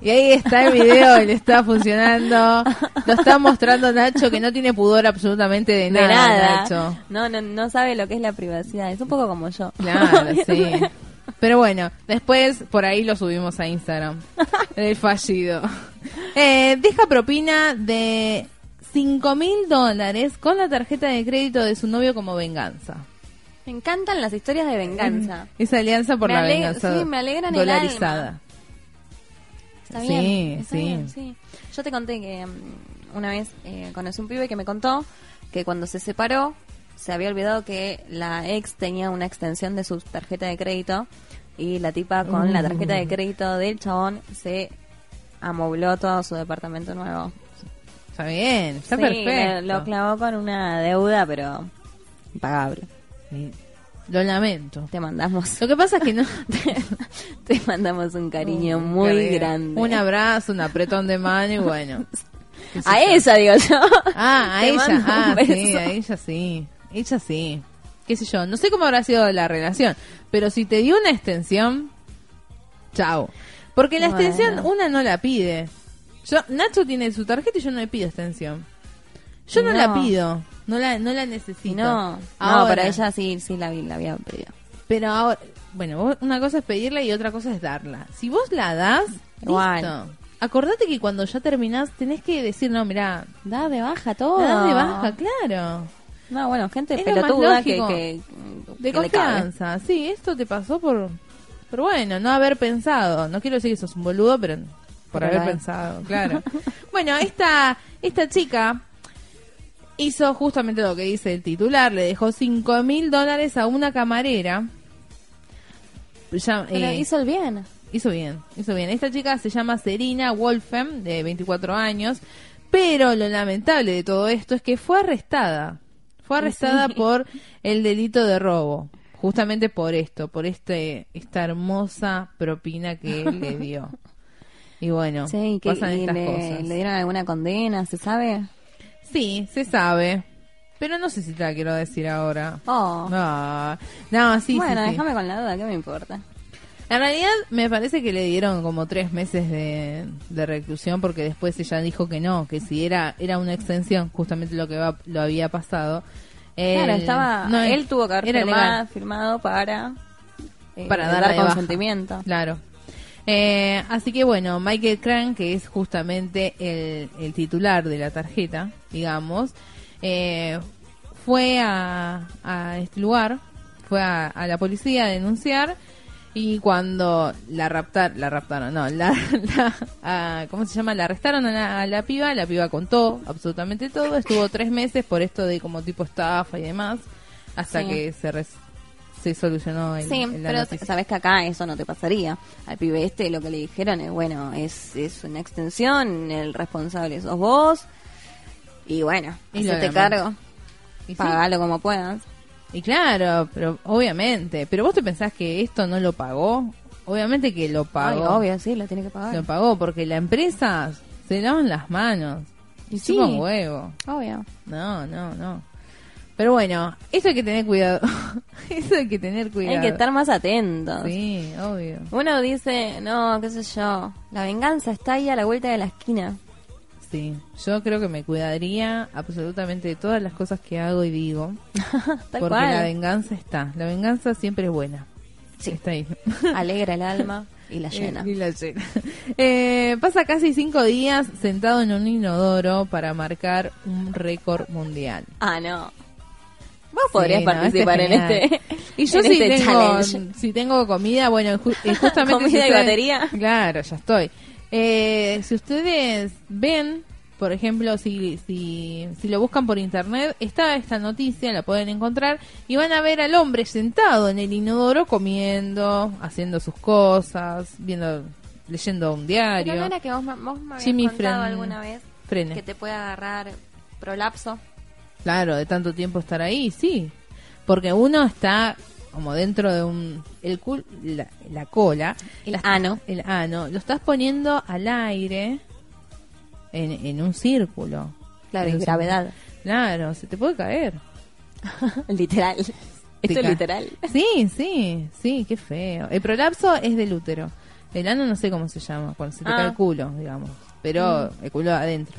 y ahí está el video, y le está funcionando. Lo está mostrando Nacho que no tiene pudor absolutamente de De nada. Nacho. No, no, no sabe lo que es la privacidad. Es un poco como yo. Claro, sí. Pero bueno, después por ahí lo subimos a Instagram. El fallido. Eh, deja propina de 5 mil dólares con la tarjeta de crédito de su novio como venganza. Me encantan las historias de venganza. Esa alianza por Me la venganza sí, me alegran el dolarizada. Está Sí, bien. está sí. bien, sí. Yo te conté que mm, una vez eh, conocí un pibe que me contó que cuando se separó se había olvidado que la ex tenía una extensión de su tarjeta de crédito y la tipa con la tarjeta de crédito del chabón se amobló todo su departamento nuevo. Está bien, está Sí, perfecto. Lo, lo clavó con una deuda, pero impagable. Sí. Lo lamento. Te mandamos, Lo que pasa es que no. te mandamos un cariño Un muy cariño. grande. Un abrazo, un apretón de mano y bueno. a ella digo yo. Ah, a Te ella, ah, sí, a ella sí. Ella sí. Qué sé yo, no sé cómo habrá sido la relación, pero si te dio una extensión, chao. Porque la Bueno. extensión una no la pide. Yo, Nacho tiene su tarjeta y yo no le pido extensión. Yo no, No. la pido, no la, no la necesito. No, no, pero ella sí, sí la, vi- la había pedido. Pero ahora, bueno, una cosa es pedirla y otra cosa es darla. Si vos la das, Igual. listo. Acordate que cuando ya terminás tenés que decir, no, mira, Da de baja todo. das de baja, claro. No, bueno, gente Es pelotuda que, De que confianza, sí, esto te pasó por, por bueno, no haber pensado. No quiero decir que sos un boludo, pero por Pero haber pensado, claro. bueno, esta, esta chica hizo justamente lo que dice el titular, le dejó cinco mil dólares a una camarera. Ya, Pero eh, hizo el bien. Hizo bien, hizo bien. Esta chica se llama Serena Wolfem, de 24 años, pero lo lamentable de todo esto es que fue arrestada. Fue arrestada Sí. por el delito de robo, justamente por esto, por este esta hermosa propina que él le dio. Y bueno, Sí, que pasan y estas le, cosas. le dieron alguna condena, ¿se sabe? Sí, se sabe. Pero no sé si te la quiero decir ahora. Oh. No, no, sí, bueno, sí, sí. déjame con la duda, ¿qué me importa? En realidad me parece que le dieron como tres meses de, de reclusión porque después ella dijo que no, que si era era una extensión, justamente lo que va- lo había pasado. claro, él- estaba, no, él tuvo que haber firmado, para, eh, Para dar consentimiento. Claro. Eh, así que bueno, Michael Crank, que es justamente el, el titular de la tarjeta, digamos, eh, fue a, a este lugar, fue a, a la policía a denunciar y cuando la raptar, la raptaron, no, la, la- a- ¿cómo se llama? La arrestaron a la, a la piba, la piba contó absolutamente todo, estuvo tres meses por esto de como tipo estafa y demás, hasta Sí. que se res- se solucionó el, Sí, el- pero noticia. sabes que acá eso no te pasaría. Al pibe este lo que le dijeron es, bueno, es, es una extensión, el responsable sos vos. Y bueno, Y demás. cargo, Y sí. pagalo como puedas. Y claro, pero obviamente. Pero vos te pensás que esto no lo pagó. Obviamente que lo Ay, pagó. obvio, sí, lo tiene que pagar. Lo pagó porque la empresa se lavan las manos. Y Sí. huevo. Obvio. No, no, no. Pero bueno, eso hay que tener cuidado. eso hay que tener cuidado. Hay que estar más atentos. Sí, obvio. Uno dice, no, qué sé yo, la venganza está ahí a la vuelta de la esquina. Sí, yo creo que me cuidaría absolutamente de todas las cosas que hago y digo. Porque cual. la venganza está. La venganza siempre es buena. Sí. Está ahí. Alegra el alma y la llena. Eh, y la llena. Eh, pasa casi cinco días sentado en un inodoro para marcar un récord mundial. Ah, no. Vos podrías Sí, no, participar este en es este, Y yo en si este tengo, challenge. si tengo comida, bueno, ju- eh, justamente... Comida si y ustedes- batería. Claro, ya estoy. Eh, si ustedes ven, por ejemplo, si, si, si lo buscan por internet, está esta noticia, la pueden encontrar, y van a ver al hombre sentado en el inodoro comiendo, haciendo sus cosas, viendo, leyendo un diario. Pero no era que vos, me- vos me habías Jimmy contado alguna vez Frene. que te puede agarrar prolapso. Claro, de tanto tiempo estar ahí, sí. Porque uno está como dentro de un... El cul, la, la cola. El ano. El ano. Lo estás poniendo al aire en, en un círculo. Claro, En gravedad. círculo. Claro, se te puede caer. literal. Esto es literal. Sí, sí, sí, qué feo. El prolapso es del útero. El ano no sé cómo se llama, cuando se te Ah. cae el culo, digamos. Pero el culo adentro.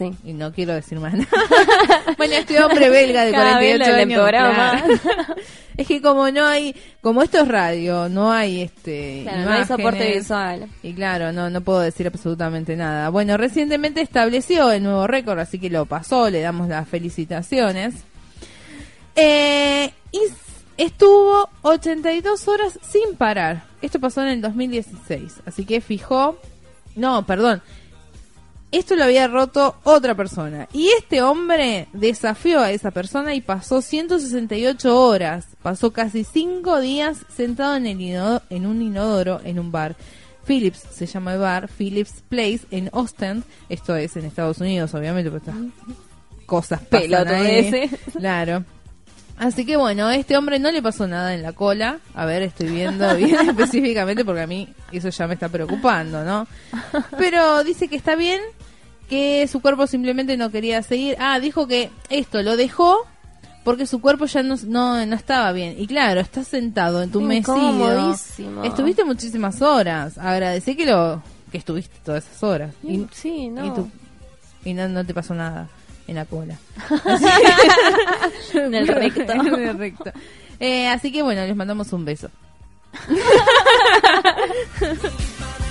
Sí. Y no quiero decir más nada. bueno, este hombre belga de Cada vez 48 lo años. claro. es que como no hay, como esto es radio, no hay este Claro, no hay soporte visual. Y claro, no, no puedo decir absolutamente nada. Bueno, recientemente estableció el nuevo récord, así que lo pasó, le damos las felicitaciones. Eh, y estuvo 82 horas sin parar. Esto pasó en el 2016, así que fijó... No, perdón. Esto lo había roto otra persona. Y este hombre desafió a esa persona y pasó 168 horas. Pasó casi 5 días sentado en, el inodo- en un inodoro en un bar. Phillips se llama el bar, Phillips Place en Ostend. Esto es en Estados Unidos, obviamente, porque estas cosas pasan ese. Claro. Así que bueno, a este hombre no le pasó nada en la cola. A ver, estoy viendo bien específicamente porque a mí eso ya me está preocupando, ¿no? Pero dice que está bien, que su cuerpo simplemente no quería seguir. Ah, dijo que esto lo dejó porque su cuerpo ya no, no, no estaba bien. Y claro, estás sentado en tu. Incomodísimo. Estuviste muchísimas horas. Agradecí que lo que estuviste todas esas horas. Y, sí, no. y, no, no te pasó nada en la cola. En el recto. En el recto. Eh, así que bueno, les mandamos un beso.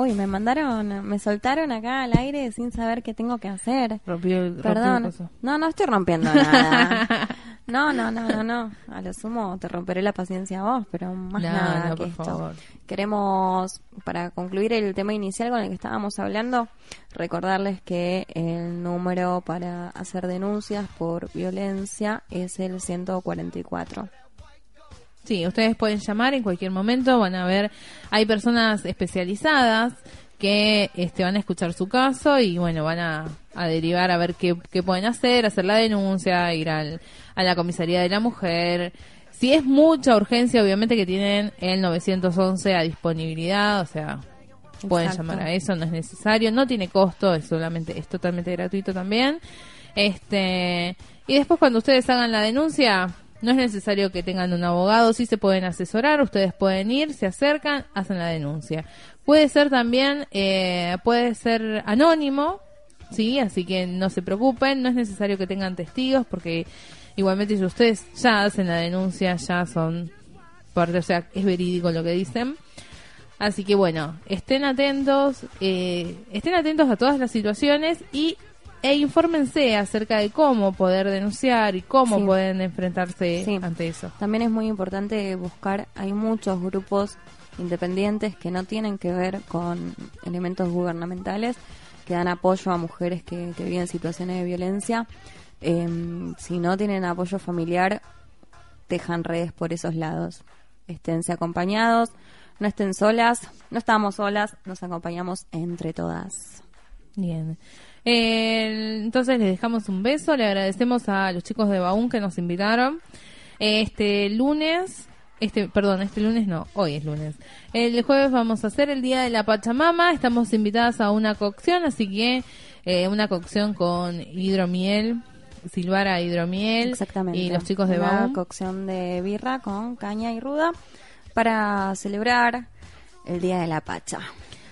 Uy, me mandaron, me soltaron acá al aire sin saber qué tengo que hacer. Rompió rompió Perdón. coso. No, no estoy rompiendo nada. No, no, no, no, no. A lo sumo te romperé la paciencia a vos, pero más No, nada no, que por esto. favor. Queremos, para concluir el tema inicial con el que estábamos hablando, recordarles que el número para hacer denuncias por violencia es el 144. Sí, ustedes pueden llamar en cualquier momento, van a ver, hay personas especializadas que este, van a escuchar su caso y bueno, van a, a derivar a ver qué, qué pueden hacer, hacer la denuncia, ir al, a la comisaría de la mujer. Si es mucha urgencia, obviamente que tienen el 911 a disponibilidad, o sea, pueden Exacto. llamar a eso, no es necesario, no tiene costo, es solamente, es totalmente gratuito también. Este, y después cuando ustedes hagan la denuncia, no es necesario que tengan un abogado, sí se pueden asesorar, ustedes pueden ir, se acercan, hacen la denuncia. Puede ser también, eh, puede ser anónimo, sí, así que no se preocupen, no es necesario que tengan testigos porque igualmente si ustedes ya hacen la denuncia, ya son parte, o sea, es verídico lo que dicen. Así que bueno, estén atentos, eh, estén atentos a todas las situaciones y e infórmense acerca de cómo poder denunciar y cómo Sí. pueden enfrentarse Sí. ante eso. También es muy importante buscar, hay muchos grupos independientes que no tienen que ver con elementos gubernamentales, que dan apoyo a mujeres que, que viven situaciones de violencia. Em, si no tienen apoyo familiar, dejan redes por esos lados. Esténse acompañados, no estén solas, no estamos solas, nos acompañamos entre todas. Bien. Eh, entonces les dejamos un beso, le agradecemos a los chicos de Baún que nos invitaron. Este lunes, este, perdón, este lunes no, hoy es lunes. El jueves vamos a hacer el día de la Pachamama, estamos invitadas a una cocción, así que eh, una cocción con hidromiel, silvara hidromiel Exactamente. y los chicos de Una Baún. cocción de birra con caña y ruda para celebrar el Día de la Pacha.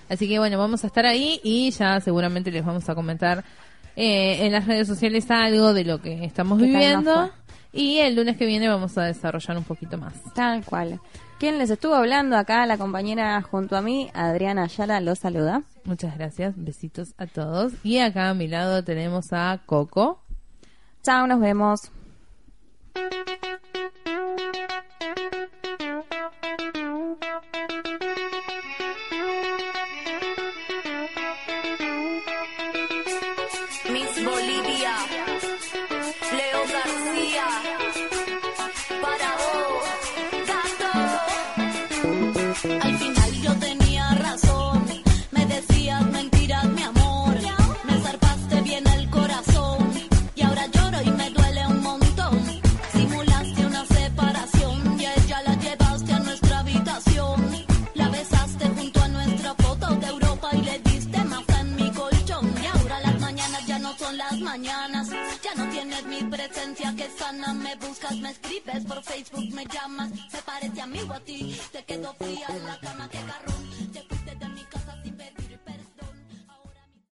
Así que bueno, vamos a estar ahí y ya seguramente les vamos a comentar eh, en las redes sociales algo de lo que estamos ¿Qué tal nos viviendo. Y el lunes que viene vamos a desarrollar un poquito más. Tal cual. ¿Quién les estuvo hablando acá? La compañera junto a mí, Adriana Ayala, los saluda. Muchas gracias, besitos a todos. Y acá a mi lado tenemos a Coco. Chao, nos vemos.